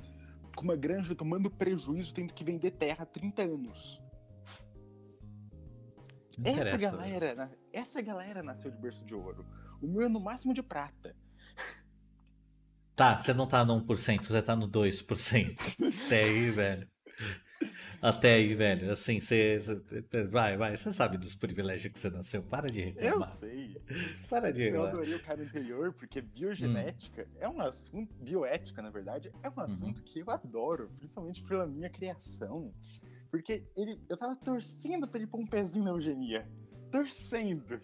com uma granja tomando prejuízo, tendo que vender terra há 30 anos. Essa galera, né? essa galera nasceu de berço de ouro. O meu é no máximo de prata. Tá, você não tá no 1%, você tá no 2%. Até aí, velho. Até aí, velho. Assim, você. Vai, vai. Você sabe dos privilégios que você nasceu. Para de reclamar. Eu sei. Para de reclamar. Eu adorei o cara anterior, porque biogenética hum. é um assunto. Bioética, na verdade, é um assunto uhum. que eu adoro, principalmente pela minha criação. Porque ele, eu tava torcendo pra ele pôr um pezinho na eugenia. Torcendo.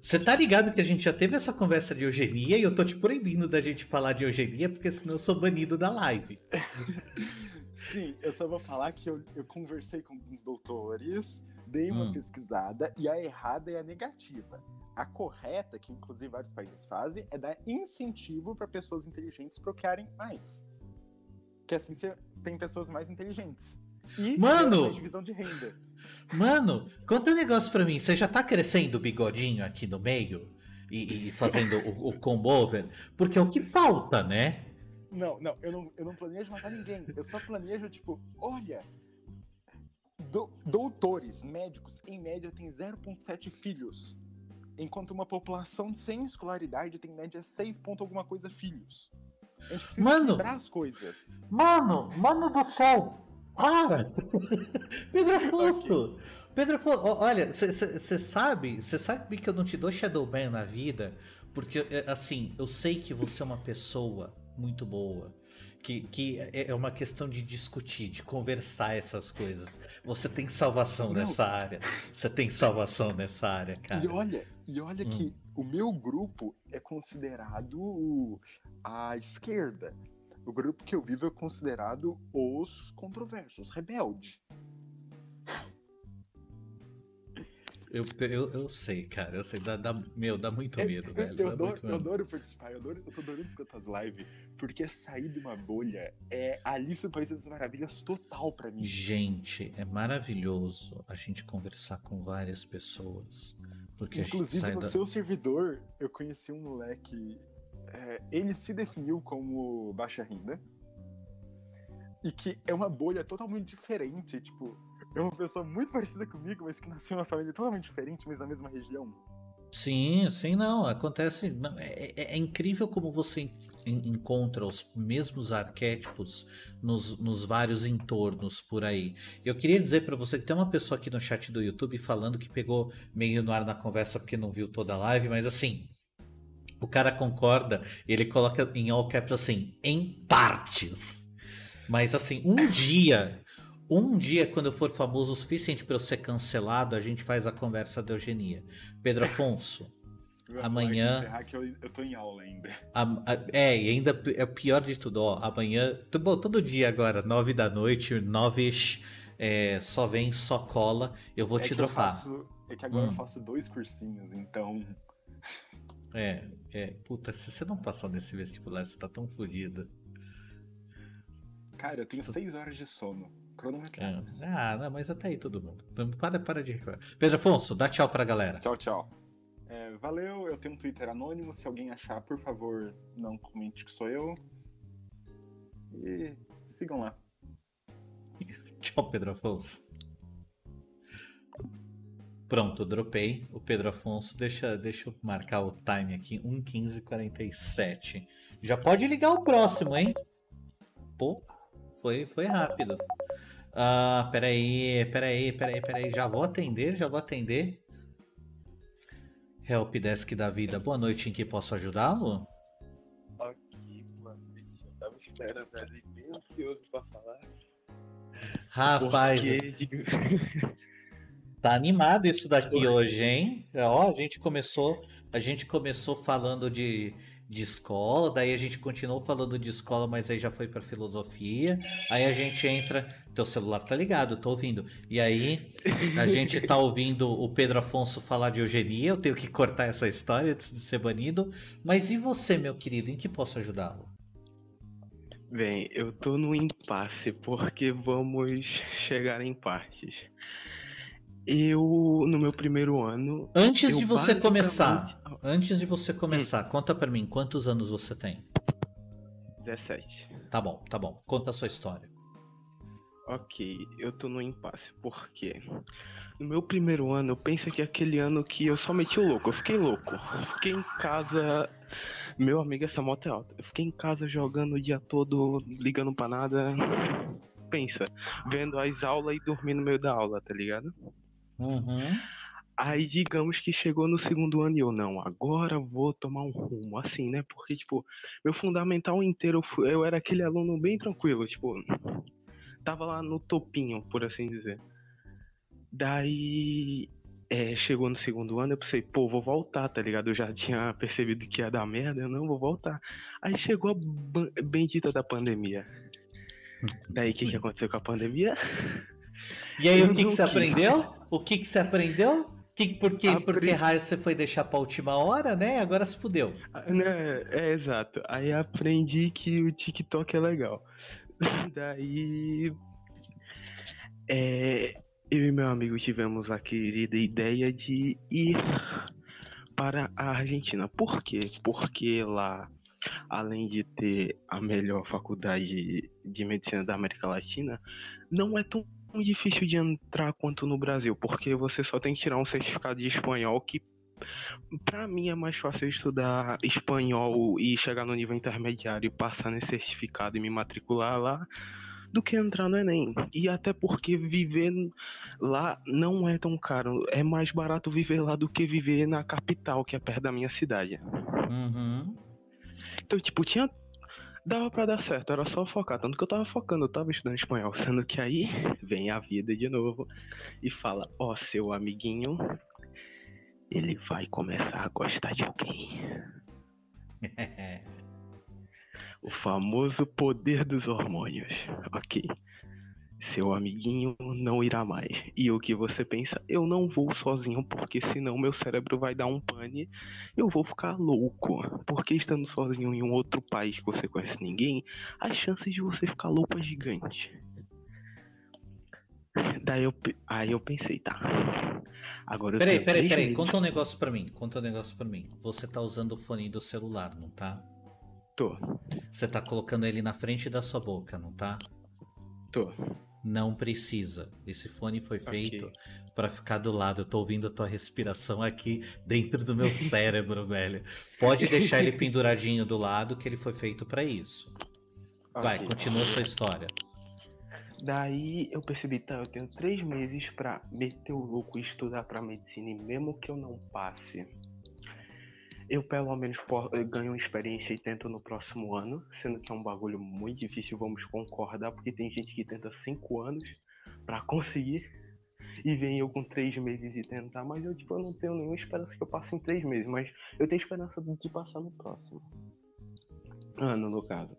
Você tá ligado que a gente já teve essa conversa de eugenia e eu tô te proibindo da gente falar de eugenia, porque senão eu sou banido da live. Sim, eu só vou falar que eu, eu conversei com uns doutores, dei uma hum. pesquisada e a errada é a negativa. A correta, que inclusive vários países fazem, é dar incentivo para pessoas inteligentes procriarem mais. Que assim você tem pessoas mais inteligentes. E Mano! divisão de renda. Mano, conta um negócio pra mim. Você já tá crescendo o bigodinho aqui no meio? E, e fazendo o, o combo over? Porque é o que falta, né? Não, não, eu não, eu não planejo matar ninguém. Eu só planejo, tipo, olha. Do, doutores, médicos, em média, têm 0,7 filhos. enquanto uma população sem escolaridade tem média 6 ponto alguma coisa filhos. A gente precisa mano, quebrar as coisas. Mano, mano do céu! Para! Pedro Afonso! Okay. Pedro Afonso, olha, você sabe, você sabe que eu não te dou Shadowban na vida, porque é, assim, eu sei que você é uma pessoa muito boa que, que é, é uma questão de discutir, de conversar essas coisas. Você tem salvação Não. nessa área. Você tem salvação nessa área, cara. E olha, e olha hum. que o meu grupo é considerado a esquerda. O grupo que eu vivo é considerado os controversos, rebelde. Eu, eu, eu sei, cara. Eu sei. Dá, dá, meu, dá muito medo, velho. Eu, adoro, eu adoro participar, eu, adoro, eu tô adorando escutar as lives, porque sair de uma bolha é Alice no País das Maravilhas total para mim. Gente, é maravilhoso a gente conversar com várias pessoas. Porque Inclusive, no da... seu servidor, eu conheci um moleque. É, ele se definiu como baixa renda. E que é uma bolha totalmente diferente. Tipo, é uma pessoa muito parecida comigo, mas que nasceu em uma família totalmente diferente, mas na mesma região. Sim, sim, não. Acontece. É, é, é incrível como você encontra os mesmos arquétipos nos, nos vários entornos por aí. Eu queria dizer para você que tem uma pessoa aqui no chat do YouTube falando que pegou meio no ar na conversa porque não viu toda a live, mas assim. O cara concorda, ele coloca em all caps assim, em partes. Mas assim, um dia um dia, quando eu for famoso o suficiente para eu ser cancelado, a gente faz a conversa da eugenia. Pedro Afonso. amanhã. Que eu, eu tô em aula ainda. A, a, é, e ainda é o pior de tudo, ó. Amanhã. Bom, todo dia agora, nove da noite, nove é, só vem, só cola. Eu vou é te dropar. Faço, é que agora hum. eu faço dois cursinhos, então. É, é. Puta, se você não passar nesse vestibular, você tá tão fodido. Cara, eu tenho você... seis horas de sono É. Ah, não, mas até aí todo mundo. Para, para de Pedro Afonso, dá tchau pra galera. Tchau, tchau. É, valeu, eu tenho um Twitter anônimo. Se alguém achar, por favor, não comente que sou eu. E sigam lá. tchau, Pedro Afonso. Pronto, dropei o Pedro Afonso. Deixa, deixa eu marcar o time aqui: 1:15:47. Já pode ligar o próximo, hein? Pô, foi, foi rápido. Ah, peraí, peraí, peraí, peraí. Já vou atender, já vou atender. Help Desk da Vida. Boa noite, em que posso ajudá-lo? Ok, boa noite. Eu tava esperando ali, bem ansioso pra falar. Rapaz. Porque... tá animado isso daqui hoje, hein? Ó, a gente começou, a gente começou falando de de escola, daí a gente continuou falando de escola, mas aí já foi para filosofia. Aí a gente entra, teu celular tá ligado, tô ouvindo. E aí a gente tá ouvindo o Pedro Afonso falar de eugenia, eu tenho que cortar essa história de ser banido. Mas e você, meu querido, em que posso ajudá-lo? Bem, eu tô no impasse porque vamos chegar em partes. Eu, no meu primeiro ano. Antes de você começar, antes de você começar, hum. conta para mim quantos anos você tem? 17. Tá bom, tá bom. Conta a sua história. Ok, eu tô no impasse, porque no meu primeiro ano, eu penso que é aquele ano que eu só meti o louco, eu fiquei louco. fiquei em casa. Meu amigo, essa moto é alta. Eu fiquei em casa jogando o dia todo, ligando pra nada. Pensa, vendo as aulas e dormindo no meio da aula, tá ligado? Uhum. Aí, digamos que chegou no segundo ano e eu, não, agora vou tomar um rumo, assim, né? Porque, tipo, meu fundamental inteiro, eu, fui, eu era aquele aluno bem tranquilo, tipo, tava lá no topinho, por assim dizer. Daí, é, chegou no segundo ano, eu pensei, pô, vou voltar, tá ligado? Eu já tinha percebido que ia dar merda, eu não vou voltar. Aí chegou a bendita da pandemia. Daí, o que, que aconteceu com a pandemia? E aí, o que, que você aprendeu? O que, que você aprendeu? Que, porque, Aprendi... porque raio você foi deixar pra última hora, né? Agora se fudeu. É, é, exato. Aí aprendi que o TikTok é legal. Daí. É, eu e meu amigo tivemos a querida ideia de ir para a Argentina. Por quê? Porque lá, além de ter a melhor faculdade de medicina da América Latina, não é tão difícil de entrar quanto no Brasil, porque você só tem que tirar um certificado de espanhol que Pra mim é mais fácil estudar espanhol e chegar no nível intermediário e passar nesse certificado e me matricular lá do que entrar no Enem. E até porque viver lá não é tão caro. É mais barato viver lá do que viver na capital, que é perto da minha cidade. Uhum. Então, tipo, tinha. Dava pra dar certo, era só focar. Tanto que eu tava focando, eu tava estudando espanhol. Sendo que aí vem a vida de novo e fala: Ó, oh, seu amiguinho, ele vai começar a gostar de alguém. O famoso poder dos hormônios. Ok. Seu amiguinho não irá mais. E o que você pensa? Eu não vou sozinho, porque senão meu cérebro vai dar um pane. Eu vou ficar louco. Porque estando sozinho em um outro país que você conhece ninguém, as chances de você ficar louco é gigante. Daí eu, aí eu pensei, tá. Agora eu Peraí, peraí, peraí. Conta um negócio pra mim. Conta um negócio pra mim. Você tá usando o fone do celular, não tá? Tô. Você tá colocando ele na frente da sua boca, não tá? Tô. Não precisa. Esse fone foi feito okay. para ficar do lado. Eu tô ouvindo a tua respiração aqui dentro do meu cérebro, velho. Pode deixar ele penduradinho do lado que ele foi feito para isso. Vai, okay. continua a sua história. Daí eu percebi, tá, eu tenho três meses para meter o louco e estudar para medicina, e mesmo que eu não passe, eu pelo menos ganho experiência e tento no próximo ano, sendo que é um bagulho muito difícil, vamos concordar, porque tem gente que tenta cinco anos para conseguir e vem eu com três meses e tentar, mas eu tipo não tenho nenhuma esperança que eu passe em três meses, mas eu tenho esperança de passar no próximo ano, no caso.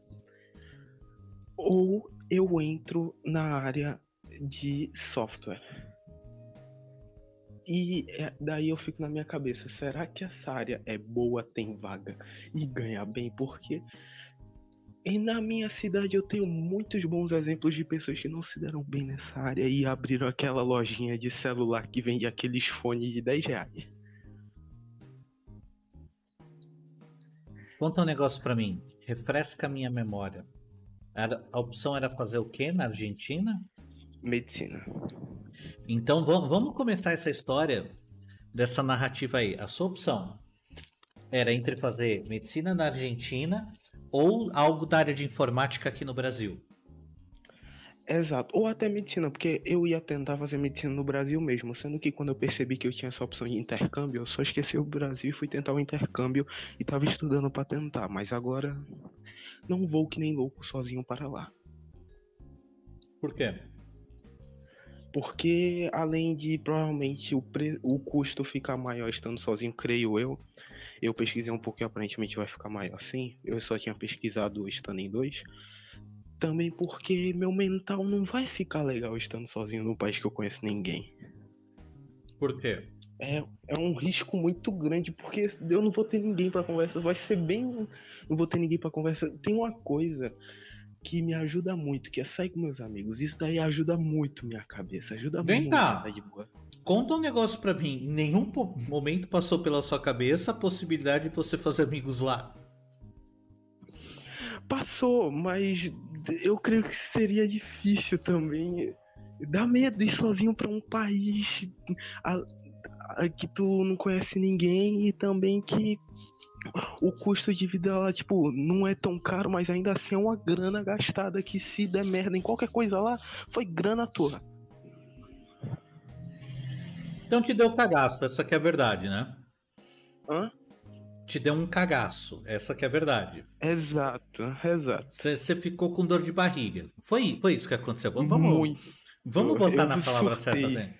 Ou eu entro na área de software e é, daí eu fico na minha cabeça, será que essa área é boa, tem vaga e ganha bem? Porque e na minha cidade eu tenho muitos bons exemplos de pessoas que não se deram bem nessa área e abriram aquela lojinha de celular que vende aqueles fones de 10 reais. Conta um negócio para mim, refresca a minha memória. A opção era fazer o que na Argentina? Medicina. Então vamos começar essa história dessa narrativa aí. A sua opção era entre fazer medicina na Argentina ou algo da área de informática aqui no Brasil. Exato, ou até medicina, porque eu ia tentar fazer medicina no Brasil mesmo, sendo que quando eu percebi que eu tinha essa opção de intercâmbio, eu só esqueci o Brasil e fui tentar o intercâmbio e tava estudando para tentar, mas agora não vou que nem louco sozinho para lá. Por quê? Porque além de provavelmente o, pre... o custo ficar maior estando sozinho, creio eu. Eu pesquisei um e aparentemente vai ficar maior sim. Eu só tinha pesquisado estando em dois. Também porque meu mental não vai ficar legal estando sozinho num país que eu conheço ninguém. Por quê? É, é um risco muito grande, porque eu não vou ter ninguém para conversa. Vai ser bem. Não vou ter ninguém para conversa. Tem uma coisa que me ajuda muito, que é sair com meus amigos. Isso daí ajuda muito minha cabeça, ajuda Vem muito. Cá. Conta um negócio para mim. Em nenhum momento passou pela sua cabeça a possibilidade de você fazer amigos lá? Passou, mas eu creio que seria difícil também. Dá medo ir sozinho para um país a, a, que tu não conhece ninguém e também que o custo de vida lá, tipo, não é tão caro, mas ainda assim é uma grana gastada que se der merda em qualquer coisa lá, foi grana toda. Então te deu cagaço, essa que é a verdade, né? Hã? Te deu um cagaço, essa que é a verdade. Exato, exato. Você ficou com dor de barriga. Foi, foi isso que aconteceu. Vamos, Muito. vamos botar eu na palavra certa, assim.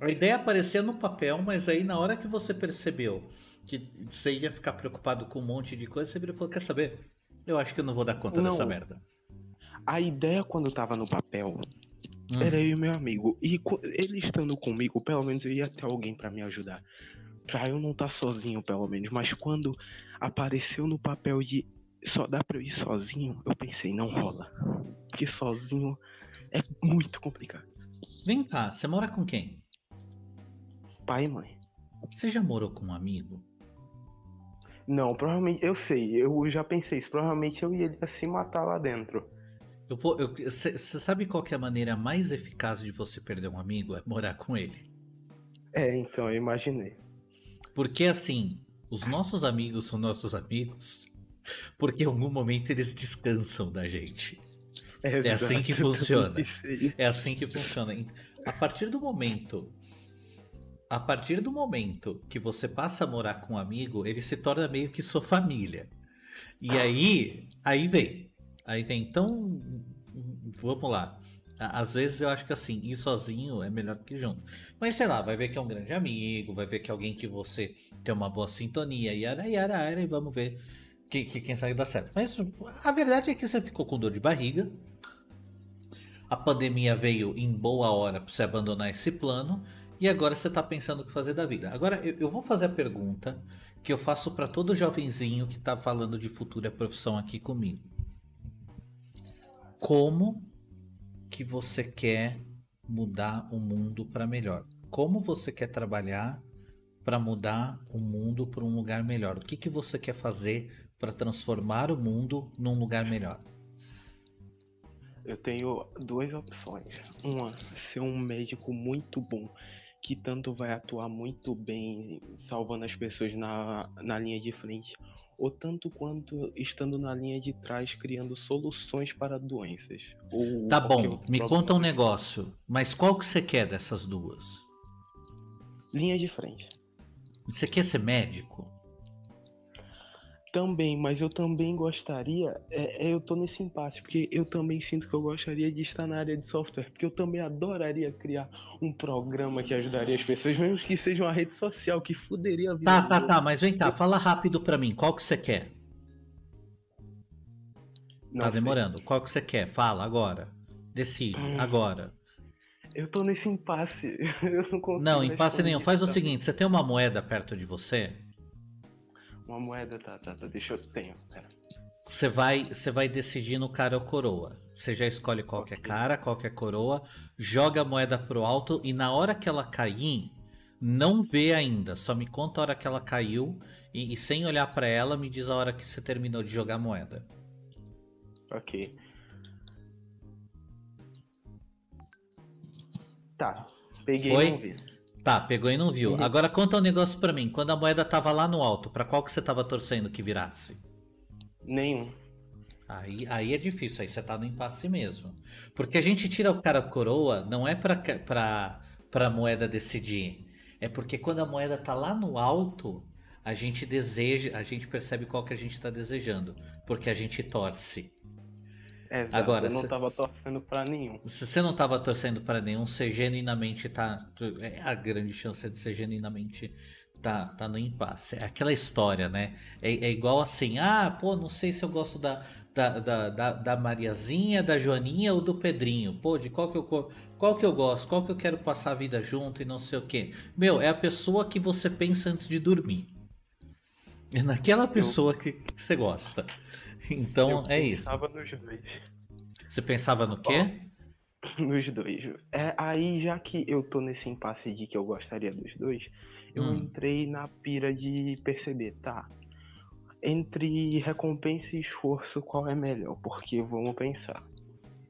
A ideia aparecia no papel, mas aí na hora que você percebeu que você ia ficar preocupado com um monte de coisa, você virou e falou: Quer saber? Eu acho que eu não vou dar conta não. dessa merda. A ideia quando tava no papel hum. era eu e meu amigo. E ele estando comigo, pelo menos eu ia ter alguém para me ajudar. Pra eu não estar tá sozinho, pelo menos. Mas quando apareceu no papel de só dá pra eu ir sozinho, eu pensei, não rola. Porque sozinho é muito complicado. Vem cá, você mora com quem? Pai e mãe. Você já morou com um amigo? Não, provavelmente, eu sei, eu já pensei isso, provavelmente eu ia se matar lá dentro. Eu vou, você sabe qual é a maneira mais eficaz de você perder um amigo? É morar com ele. É, então, eu imaginei. Porque assim, os nossos amigos são nossos amigos porque em algum momento eles descansam da gente. É, é assim que funciona. É assim que funciona. A partir do momento. A partir do momento que você passa a morar com um amigo, ele se torna meio que sua família. E aí, aí vem. Aí vem. Então, vamos lá. Às vezes eu acho que assim, ir sozinho é melhor que junto. Mas sei lá, vai ver que é um grande amigo, vai ver que é alguém que você tem uma boa sintonia, e ara, yara, yara, e vamos ver que, que quem sabe dá certo. Mas a verdade é que você ficou com dor de barriga. A pandemia veio em boa hora para você abandonar esse plano. E agora você está pensando o que fazer da vida. Agora eu, eu vou fazer a pergunta que eu faço para todo jovenzinho que está falando de futura profissão aqui comigo. Como que você quer mudar o mundo para melhor? Como você quer trabalhar para mudar o mundo para um lugar melhor? O que, que você quer fazer para transformar o mundo num lugar melhor? Eu tenho duas opções. Uma, ser um médico muito bom, que tanto vai atuar muito bem, salvando as pessoas na, na linha de frente, ou tanto quanto estando na linha de trás, criando soluções para doenças. tá bom, me conta um negócio, mas qual que você quer dessas duas? Linha de frente. Você quer ser médico? Também, mas eu também gostaria, é, é, eu tô nesse impasse, porque eu também sinto que eu gostaria de estar na área de software, porque eu também adoraria criar um programa que ajudaria as pessoas, mesmo que seja uma rede social que fuderia a vida. Tá, tá, tá, mas vem cá, fala rápido pra mim, qual que você quer? Não tá demorando, qual que você quer? Fala agora. Decide, hum. agora. Eu tô nesse impasse. Eu não consigo. Não, impasse nenhum. Faz o seguinte: você tem uma moeda perto de você? Uma moeda, tá, tá, tá. Deixa eu. Tenho. Você vai, você vai decidir no cara ou coroa. Você já escolhe qualquer okay. cara, qualquer coroa, joga a moeda pro alto e na hora que ela cair, não vê ainda. Só me conta a hora que ela caiu e, e sem olhar para ela, me diz a hora que você terminou de jogar a moeda. Ok. Tá. Peguei Foi? Tá, pegou e não viu. Uhum. Agora conta um negócio para mim. Quando a moeda tava lá no alto, para qual que você tava torcendo que virasse? Nenhum. Aí, aí é difícil, aí você tá no impasse mesmo. Porque a gente tira o cara coroa, não é pra, pra, pra moeda decidir. É porque quando a moeda tá lá no alto, a gente deseja, a gente percebe qual que a gente tá desejando. Porque a gente torce. É, Agora, eu não estava torcendo para nenhum. Se você não estava torcendo para nenhum, você genuinamente tá. É a grande chance de ser genuinamente tá, tá no impasse. É aquela história, né? É, é, igual assim: ah, pô, não sei se eu gosto da, da, da, da, da Mariazinha, da Joaninha ou do Pedrinho. Pô, de qual que eu. Qual que eu gosto? Qual que eu quero passar a vida junto e não sei o que? Meu, é a pessoa que você pensa antes de dormir. É naquela pessoa que, que você gosta. Então eu é isso. Pensava nos dois. Você pensava no quê? Nos dois. É, aí, já que eu tô nesse impasse de que eu gostaria dos dois, eu hum. entrei na pira de perceber, tá? Entre recompensa e esforço, qual é melhor? Porque vamos pensar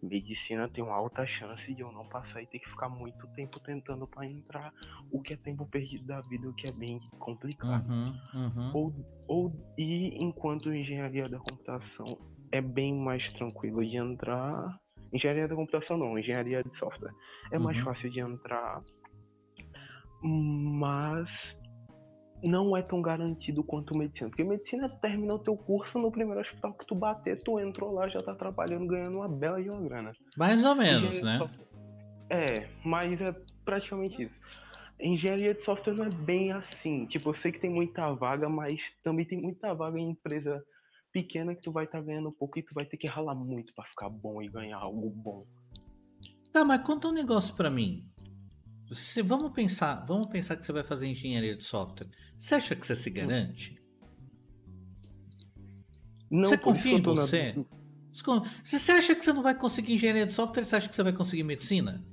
medicina tem uma alta chance de eu não passar e ter que ficar muito tempo tentando para entrar, o que é tempo perdido da vida, o que é bem complicado. Uhum, uhum. Ou, ou, e enquanto engenharia da computação é bem mais tranquilo de entrar. Engenharia da computação não, engenharia de software. É uhum. mais fácil de entrar, mas não é tão garantido quanto medicina. Porque medicina termina o teu curso no primeiro hospital que tu bater, tu entrou lá, já tá trabalhando, ganhando uma bela de uma grana. Mais ou menos, né? É, mas é praticamente isso. Engenharia de software não é bem assim. Tipo, eu sei que tem muita vaga, mas também tem muita vaga em empresa pequena que tu vai estar tá ganhando pouco e tu vai ter que ralar muito para ficar bom e ganhar algo bom. Tá, mas conta um negócio para mim. Vamos pensar, vamos pensar que você vai fazer engenharia de software. Você acha que você se garante? Não, você confia em você? Na... Se você acha que você não vai conseguir engenharia de software, você acha que você vai conseguir medicina?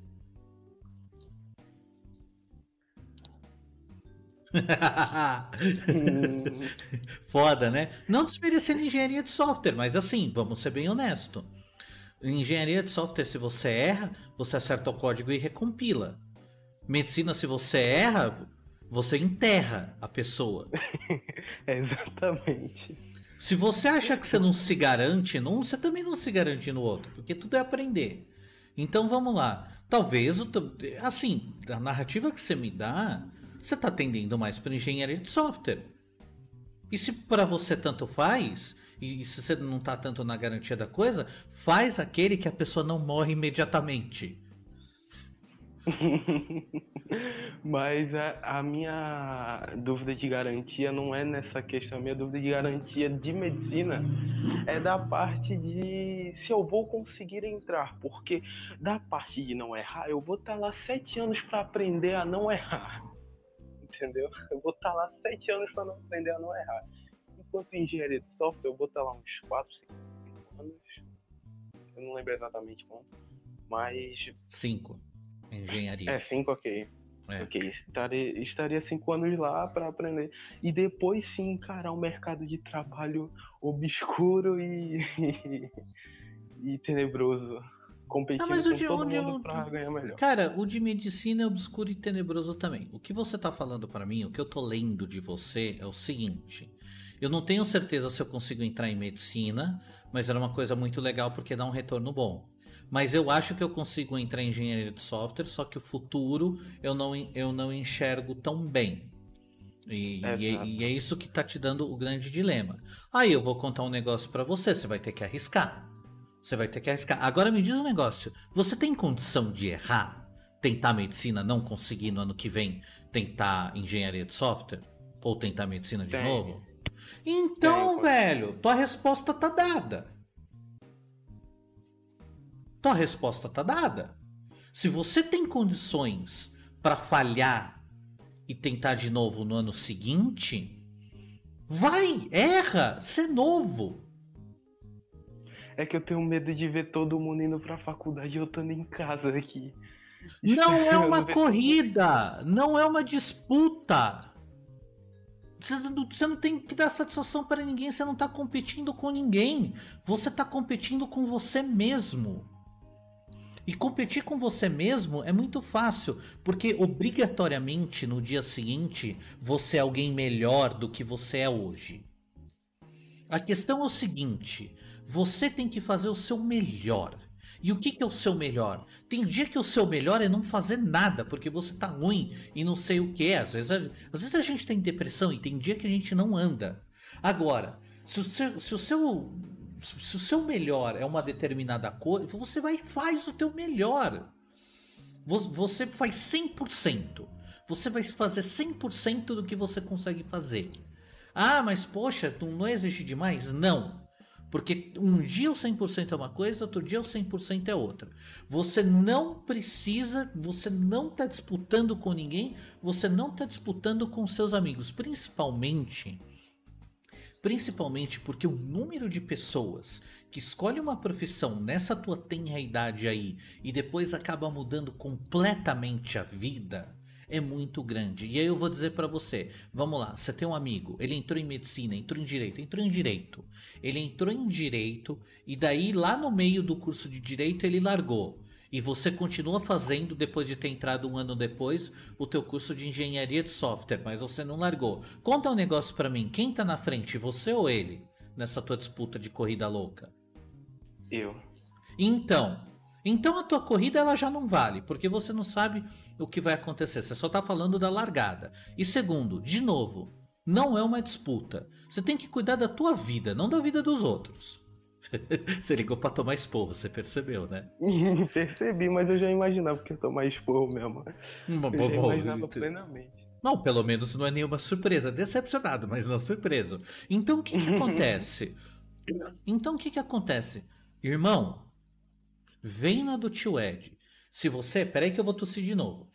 Foda, né? Não desmerecendo engenharia de software, mas assim, vamos ser bem honesto. Em engenharia de software, se você erra, você acerta o código e recompila. Medicina, se você erra, Você enterra a pessoa. é exatamente. Se você acha que você não se garante num, você também não se garante no outro, porque tudo é aprender. Então vamos lá. Talvez, assim, a narrativa que você me dá, você está tendendo mais para engenharia de software. E se para você tanto faz, e se você não está tanto na garantia da coisa, faz aquele que a pessoa não morre imediatamente. Mas a, a, minha dúvida de garantia não é nessa questão. A minha dúvida de garantia de medicina é da parte de se eu vou conseguir entrar. Porque da parte de não errar, eu vou estar lá sete anos para aprender a não errar. Entendeu? Eu vou estar lá sete anos para aprender a não errar. Enquanto engenharia de software, eu vou estar lá uns quatro, cinco anos. Eu não lembro exatamente quanto. Mas. Cinco. Engenharia. É, cinco, ok. É. Ok, estaria, estaria cinco anos lá para aprender. E depois sim encarar um mercado de trabalho obscuro e, e, tenebroso. Competindo ah, mas o de, com todo onde mundo pra ganhar melhor. Cara, o de medicina é obscuro e tenebroso também. O que você tá falando para mim, o que eu tô lendo de você é o seguinte. Eu não tenho certeza se eu consigo entrar em medicina, mas era uma coisa muito legal porque dá um retorno bom. Mas eu acho que eu consigo entrar em engenharia de software, só que o futuro eu não, eu não enxergo tão bem. E é, e, e é isso que tá te dando o grande dilema. Aí eu vou contar um negócio para você, você vai ter que arriscar. Você vai ter que arriscar. Agora me diz um negócio: você tem condição de errar? Tentar medicina, não conseguir no ano que vem tentar engenharia de software? Ou tentar medicina de tem. novo? Então, tem, velho, tua resposta tá dada. Então a resposta está dada. Se você tem condições para falhar e tentar de novo no ano seguinte, vai, erra, ser novo. É que eu tenho medo de ver todo mundo indo para a faculdade e eu estando em casa aqui. Não é uma corrida, não é uma disputa. Você não tem que dar satisfação para ninguém, você não está competindo com ninguém. Você está competindo com você mesmo. E competir com você mesmo é muito fácil, porque obrigatoriamente no dia seguinte você é alguém melhor do que você é hoje. A questão é o seguinte: você tem que fazer o seu melhor. E o que, que é o seu melhor? Tem dia que o seu melhor é não fazer nada, porque você tá ruim e não sei o que. Às vezes, às vezes a gente tem depressão e tem dia que a gente não anda. Agora, se o seu, se o seu se o seu melhor é uma determinada coisa, você vai e faz o teu melhor. Você faz 100%. Você vai fazer 100% do que você consegue fazer. Ah, mas poxa, não, não exige demais? Não. Porque um dia o 100% é uma coisa, outro dia o 100% é outra. Você não precisa, você não está disputando com ninguém, você não está disputando com seus amigos. Principalmente Principalmente porque o número de pessoas que escolhe uma profissão nessa tua tenra idade aí e depois acaba mudando completamente a vida é muito grande. E aí eu vou dizer para você, vamos lá, você tem um amigo, ele entrou em medicina, entrou em direito, entrou em direito. Ele entrou em direito e daí lá no meio do curso de direito ele largou e você continua fazendo depois de ter entrado um ano depois o teu curso de engenharia de software, mas você não largou. Conta um negócio para mim, quem tá na frente, você ou ele, nessa tua disputa de corrida louca? Eu. Então, então a tua corrida ela já não vale, porque você não sabe o que vai acontecer, você só tá falando da largada. E segundo, de novo, não é uma disputa. Você tem que cuidar da tua vida, não da vida dos outros. você ligou pra tomar esporro, você percebeu, né? Percebi, mas eu já imaginava que ia tomar esporro mesmo. Bom, eu já imaginava plenamente. Não, pelo menos não é nenhuma surpresa. Decepcionado, mas não surpreso. Então o que, que acontece? Então o que, que acontece? Irmão, vem na do tio Ed. Se você. Peraí que eu vou tossir de novo.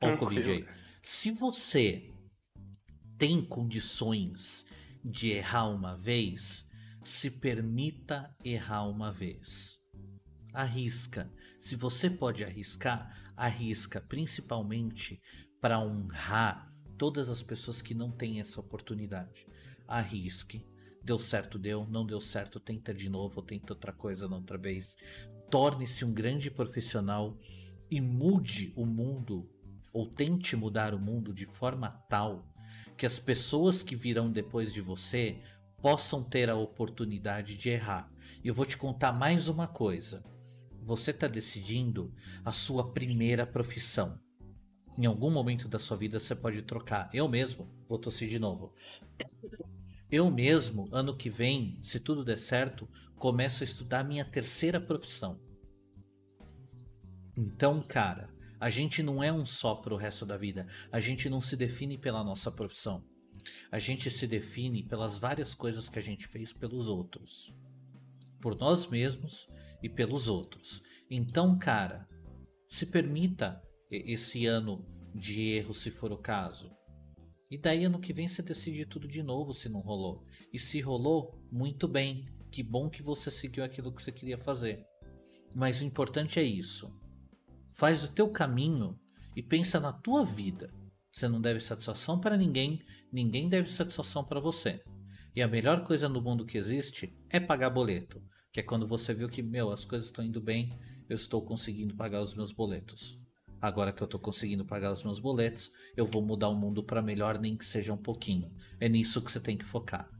Olha o Covid aí. Se você tem condições de errar uma vez, se permita errar uma vez. Arrisca. Se você pode arriscar, arrisca, principalmente para honrar todas as pessoas que não têm essa oportunidade. Arrisque. Deu certo, deu. Não deu certo, tenta de novo, tenta outra coisa outra vez. Torne-se um grande profissional e mude o mundo ou tente mudar o mundo de forma tal que as pessoas que virão depois de você possam ter a oportunidade de errar. E eu vou te contar mais uma coisa. Você está decidindo a sua primeira profissão. Em algum momento da sua vida você pode trocar. Eu mesmo, vou tossir de novo. Eu mesmo, ano que vem, se tudo der certo, começo a estudar a minha terceira profissão. Então, cara, a gente não é um só pro resto da vida. A gente não se define pela nossa profissão. A gente se define pelas várias coisas que a gente fez pelos outros. Por nós mesmos e pelos outros. Então, cara, se permita esse ano de erro se for o caso. E daí ano que vem você decide tudo de novo se não rolou. E se rolou, muito bem. Que bom que você seguiu aquilo que você queria fazer. Mas o importante é isso. Faz o teu caminho e pensa na tua vida. Você não deve satisfação para ninguém, ninguém deve satisfação para você. E a melhor coisa no mundo que existe é pagar boleto, que é quando você viu que, meu, as coisas estão indo bem, eu estou conseguindo pagar os meus boletos. Agora que eu estou conseguindo pagar os meus boletos, eu vou mudar o mundo para melhor, nem que seja um pouquinho. É nisso que você tem que focar.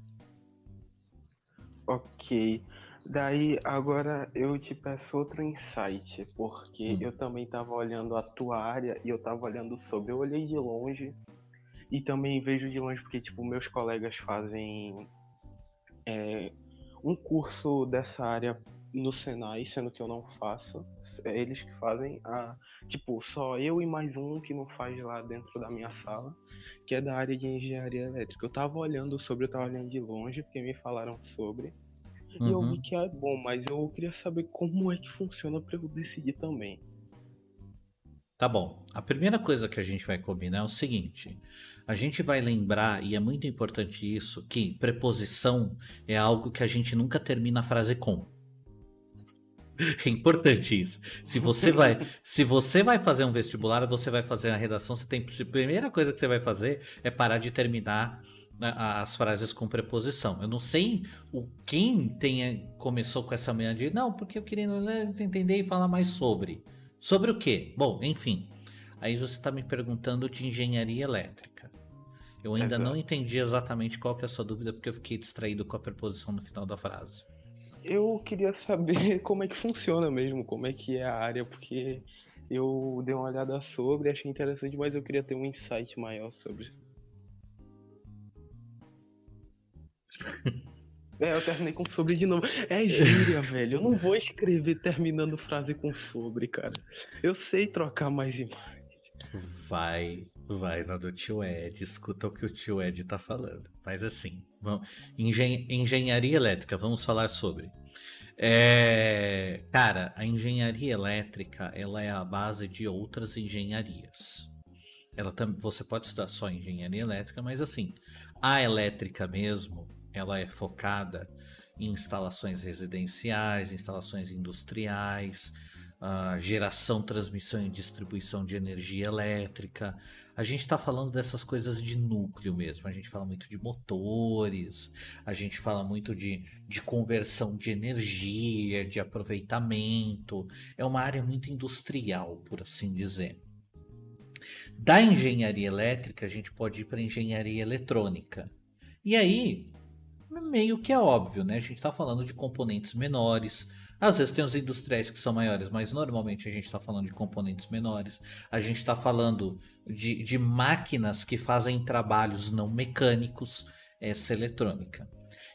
Ok. Daí agora eu te peço outro insight, porque hum. eu também estava olhando a tua área e eu estava olhando sobre. Eu olhei de longe e também vejo de longe porque tipo meus colegas fazem é, um curso dessa área no Senai, sendo que eu não faço. É eles que fazem a tipo só eu e mais um que não faz lá dentro da minha sala, que é da área de engenharia elétrica. Eu estava olhando sobre, eu estava olhando de longe porque me falaram sobre. Uhum. E eu vi uhum. que é bom, mas eu queria saber como é que funciona para eu decidir também. Tá bom. A primeira coisa que a gente vai combinar é o seguinte: a gente vai lembrar, e é muito importante isso, que preposição é algo que a gente nunca termina a frase com. É importante isso. Se você vai, se você vai fazer um vestibular, você vai fazer a redação, você tem a primeira coisa que você vai fazer é parar de terminar as frases com preposição. Eu não sei o quem tenha começou com essa manhã de não, porque eu queria entender e falar mais sobre. Sobre o quê? Bom, enfim. Aí você está me perguntando de engenharia elétrica. Eu ainda não entendi exatamente qual que é a sua dúvida, porque eu fiquei distraído com a preposição no final da frase. Eu queria saber como é que funciona mesmo, como é que é a área, porque eu dei uma olhada sobre, achei interessante, mas eu queria ter um insight maior sobre. É, eu terminei com sobre de novo. É gíria, velho. Eu não vou escrever terminando frase com sobre, cara. Eu sei trocar mais imagens. Vai, vai na do tio Ed, escuta o que o tio Ed tá falando. Mas assim, vamos, engen engenharia elétrica, vamos falar sobre. É, cara, a engenharia elétrica ela é a base de outras engenharias. Ela você pode estudar só engenharia elétrica, mas assim, a elétrica mesmo, ela é focada em instalações residenciais, instalações industriais, uh, geração, transmissão e distribuição de energia elétrica. A gente está falando dessas coisas de núcleo mesmo. A gente fala muito de motores, a gente fala muito de, de conversão de energia, de aproveitamento. É uma área muito industrial, por assim dizer. Da engenharia elétrica, a gente pode ir para engenharia eletrônica. E aí, meio que é óbvio, né? A gente está falando de componentes menores. Às vezes tem os industriais que são maiores, mas normalmente a gente está falando de componentes menores. A gente está falando de, de máquinas que fazem trabalhos não mecânicos, essa eletrônica.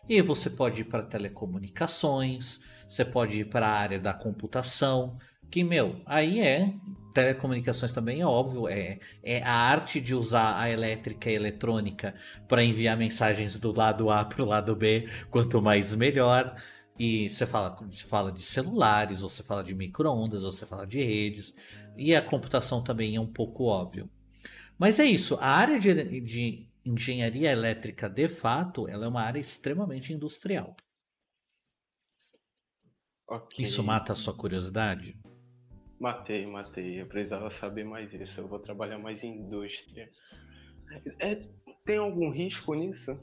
E você pode ir para telecomunicações, você pode ir para a área da computação, que, meu, aí é. Telecomunicações também é óbvio, é, é a arte de usar a elétrica e a eletrônica para enviar mensagens do lado A para o lado B, quanto mais melhor. E você fala, você fala de celulares, ou você fala de micro-ondas, ou você fala de redes. E a computação também é um pouco óbvio. Mas é isso, a área de, de engenharia elétrica, de fato, ela é uma área extremamente industrial. Okay. Isso mata a sua curiosidade? Matei, matei. Eu precisava saber mais isso. Eu vou trabalhar mais em indústria. É, tem algum risco nisso?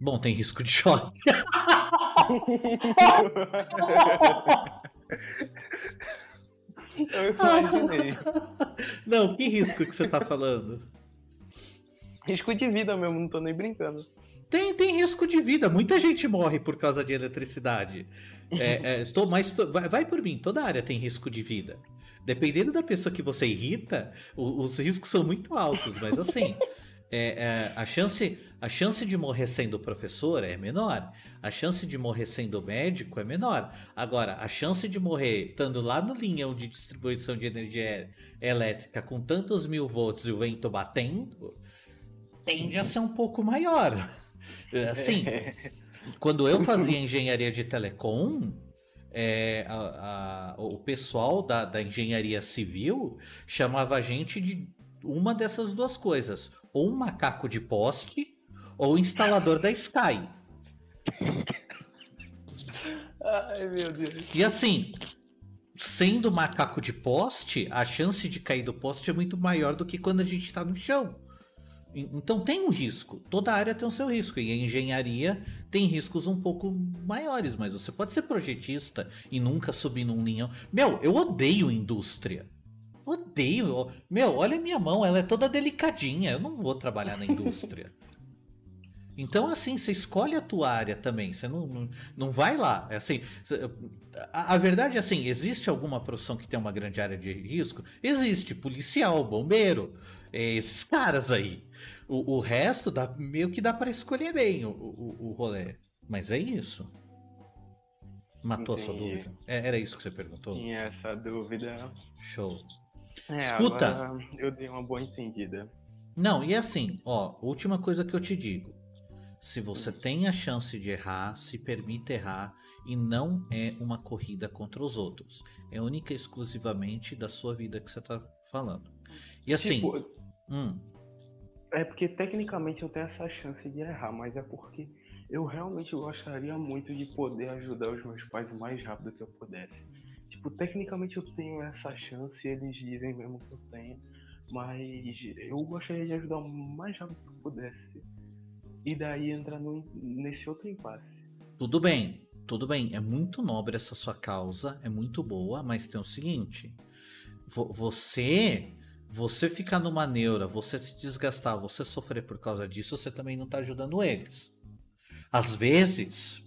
Bom, tem risco de choque. Eu imaginei. Não, que risco que você tá falando? Risco de vida mesmo, não tô nem brincando. Tem, tem risco de vida. Muita gente morre por causa de eletricidade. É, é, tô, mas tô, vai, vai, por mim, toda área tem risco de vida. Dependendo da pessoa que você irrita, o, os riscos são muito altos, mas assim. É, é, a, chance, a chance de morrer sendo professor é menor, a chance de morrer sendo médico é menor. Agora, a chance de morrer estando lá no linhão de distribuição de energia elétrica com tantos mil volts e o vento batendo, tende a ser um pouco maior. Assim, quando eu fazia engenharia de telecom, é, a, a, o pessoal da, da engenharia civil chamava a gente de uma dessas duas coisas: ou um macaco de poste, ou instalador da Sky. Ai, meu Deus. E assim, sendo macaco de poste, a chance de cair do poste é muito maior do que quando a gente está no chão. Então tem um risco. Toda área tem o seu risco. E a engenharia tem riscos um pouco maiores, mas você pode ser projetista e nunca subir num linhão. Meu, eu odeio indústria. Odeio. Meu, olha a minha mão, ela é toda delicadinha. Eu não vou trabalhar na indústria. Então, assim, você escolhe a tua área também. Você não, não, não vai lá. É assim, a, a, verdade é assim: existe alguma profissão que tem uma grande área de risco? Existe. Policial, bombeiro, é, esses caras aí. O, o resto dá, meio que dá para escolher bem o, o, o rolê. Mas é isso. Matou Entendi. a sua dúvida? É, era isso que você perguntou? Tinha essa dúvida. Show. É, Escuta. eu dei uma boa entendida. Não, e assim, ó, última coisa que eu te digo. Se você tem a chance de errar, se permita errar e não é uma corrida contra os outros. É única e exclusivamente da sua vida que você tá falando. E assim. Tipo, hum, é porque tecnicamente eu tenho essa chance de errar, mas é porque eu realmente gostaria muito de poder ajudar os meus pais o mais rápido que eu pudesse. Tipo, tecnicamente eu tenho essa chance, eles dizem mesmo que eu tenho, mas eu gostaria de ajudar o mais rápido que eu pudesse. E daí entrar no, nesse outro impasse. Tudo bem, tudo bem. É muito nobre essa sua causa, é muito boa, mas tem o seguinte: você você ficar numa neura, você se desgastar, você sofrer por causa disso, você também não está ajudando eles. Às vezes,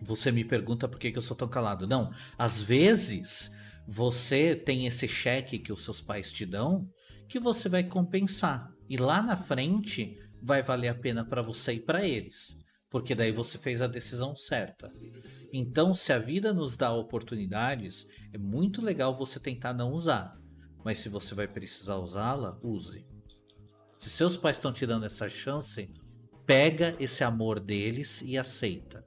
você me pergunta por que, que eu sou tão calado. Não, às vezes você tem esse cheque que os seus pais te dão que você vai compensar. E lá na frente vai valer a pena para você e para eles. Porque daí você fez a decisão certa. Então, se a vida nos dá oportunidades, é muito legal você tentar não usar mas se você vai precisar usá-la, use. Se seus pais estão te dando essa chance, pega esse amor deles e aceita.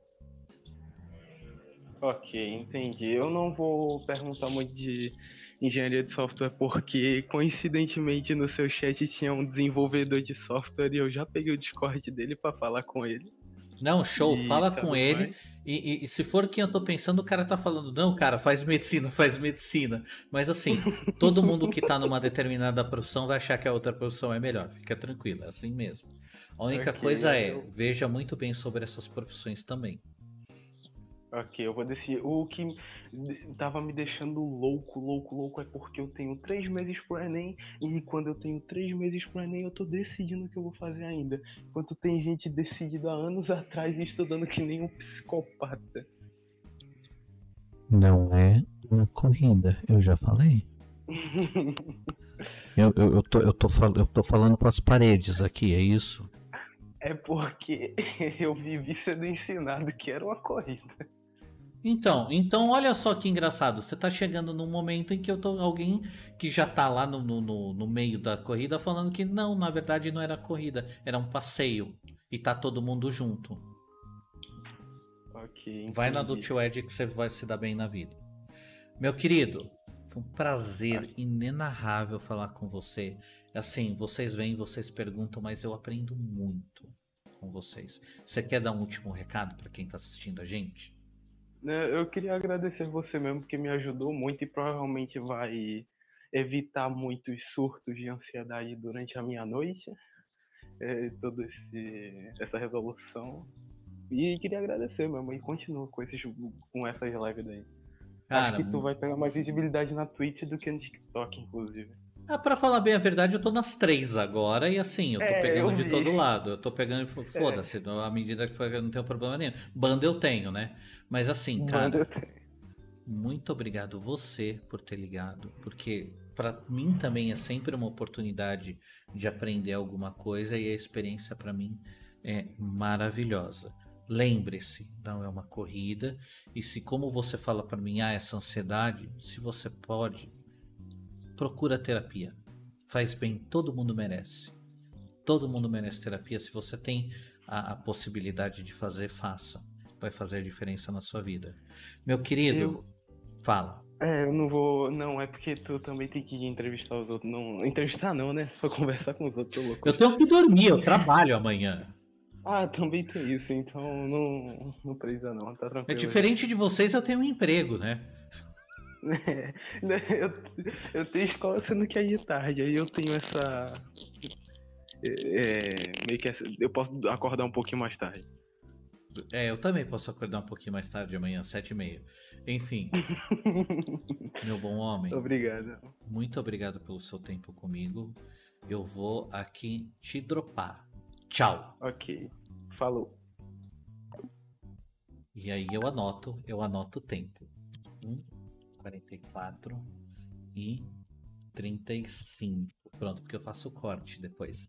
Ok, entendi. Eu não vou perguntar muito de engenharia de software porque coincidentemente no seu chat tinha um desenvolvedor de software e eu já peguei o Discord dele para falar com ele. Não, show, e fala com ele. E, e, e, se for quem eu tô pensando, o cara tá falando, não, cara, faz medicina, faz medicina. Mas assim, todo mundo que tá numa determinada profissão vai achar que a outra profissão é melhor. Fica tranquilo, é assim mesmo. A única coisa é, eu... veja muito bem sobre essas profissões também. Ok, eu vou decidir. O que tava me deixando louco, louco, louco é porque eu tenho três meses pro Enem e quando eu tenho três meses pro Enem eu tô decidindo o que eu vou fazer ainda. Enquanto tem gente decidida há anos atrás e estudando que nem um psicopata. Não é uma corrida, eu já falei. eu, eu, eu, tô, eu, tô, eu tô falando pras paredes aqui, é isso? É porque eu vivi sendo ensinado que era uma corrida. Então, então olha só que engraçado. Você tá chegando num momento em que eu tô alguém que já tá lá no, no, no meio da corrida falando que não, na verdade não era corrida, era um passeio. E tá todo mundo junto. Ok. Vai na do tio Ed que você vai se dar bem na vida. Meu querido, foi um prazer inenarrável falar com você. Assim, vocês vêm, vocês perguntam, mas eu aprendo muito com vocês. Você quer dar um último recado para quem tá assistindo a gente? Né, eu queria agradecer você mesmo, porque me ajudou muito e provavelmente vai evitar muitos surtos de ansiedade durante a minha noite, é, toda essa resolução. E queria agradecer mesmo, e continua com, esses, com essas lives daí. Cara, Acho que tu vai pegar mais visibilidade na Twitch do que no TikTok, inclusive. Ah, pra falar bem a verdade, eu tô nas três agora e assim, eu tô é, pegando eu de todo lado. Eu tô pegando, é. foda-se, é. à medida que for, eu não tenho problema nenhum. Banda eu tenho, né? Mas assim, cara. Muito obrigado você por ter ligado, porque para mim também é sempre uma oportunidade de aprender alguma coisa e a experiência para mim é maravilhosa. Lembre-se, não é uma corrida e se como você fala para mim, ah, essa ansiedade, se você pode, procura terapia. Faz bem, todo mundo merece. Todo mundo merece terapia. Se você tem a, a possibilidade de fazer, faça. Vai fazer a diferença na sua vida. Meu querido, eu... fala. É, eu não vou. Não, é porque tu também tem que entrevistar os outros. Não, entrevistar não, né? Só conversar com os outros. Louco. Eu tenho que dormir, eu trabalho amanhã. Ah, também tem isso, então não, não precisa não, tá tranquilo. É diferente de vocês, eu tenho um emprego, né? É, eu, eu tenho escola sendo que é de tarde, aí eu tenho essa. É, meio que essa, eu posso acordar um pouquinho mais tarde. É, eu também posso acordar um pouquinho mais tarde amanhã, sete e meia. Enfim. meu bom homem. Obrigado. Muito obrigado pelo seu tempo comigo. Eu vou aqui te dropar. Tchau. Ok. Falou. E aí eu anoto, eu anoto o tempo. Hum? 44 e 35. Pronto, porque eu faço o corte depois.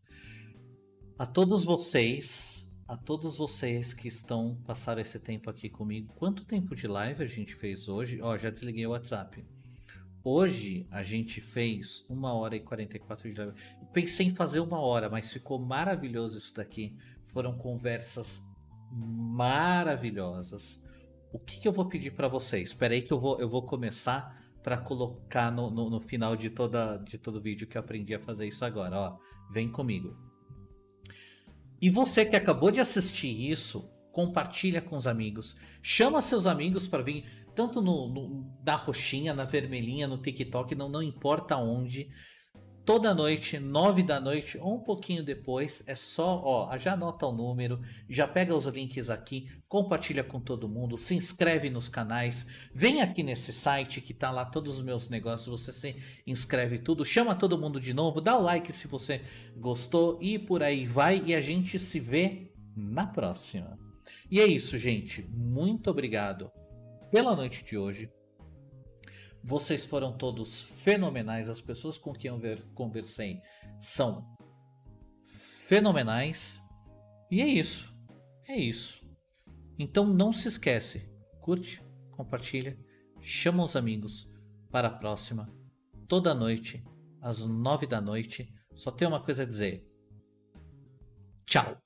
A todos vocês, a todos vocês que estão passaram esse tempo aqui comigo. Quanto tempo de live a gente fez hoje? Ó, oh, já desliguei o WhatsApp. Hoje a gente fez uma hora e 44 de live. Pensei em fazer uma hora, mas ficou maravilhoso isso daqui. Foram conversas maravilhosas o que, que eu vou pedir para vocês? Espera aí que eu vou, eu vou começar para colocar no, no, no, final de, toda, de todo vídeo que eu aprendi a fazer isso agora. Ó, vem comigo. E você que acabou de assistir isso, compartilha com os amigos. Chama seus amigos para vir, tanto no, no, na roxinha, na vermelhinha, no TikTok, não, não importa onde toda noite, nove da noite ou um pouquinho depois, é só, ó, já anota o número, já pega os links aqui, compartilha com todo mundo, se inscreve nos canais, vem aqui nesse site que tá lá todos os meus negócios, você se inscreve tudo, chama todo mundo de novo, dá o like se você gostou e por aí vai e a gente se vê na próxima. E é isso, gente. Muito obrigado pela noite de hoje. Vocês foram todos fenomenais. As pessoas com quem eu conversei são fenomenais. E é isso. É isso. Então não se esquece. Curte, compartilha, chama os amigos para a próxima. Toda noite, às nove da noite. Só tem uma coisa a dizer. Tchau!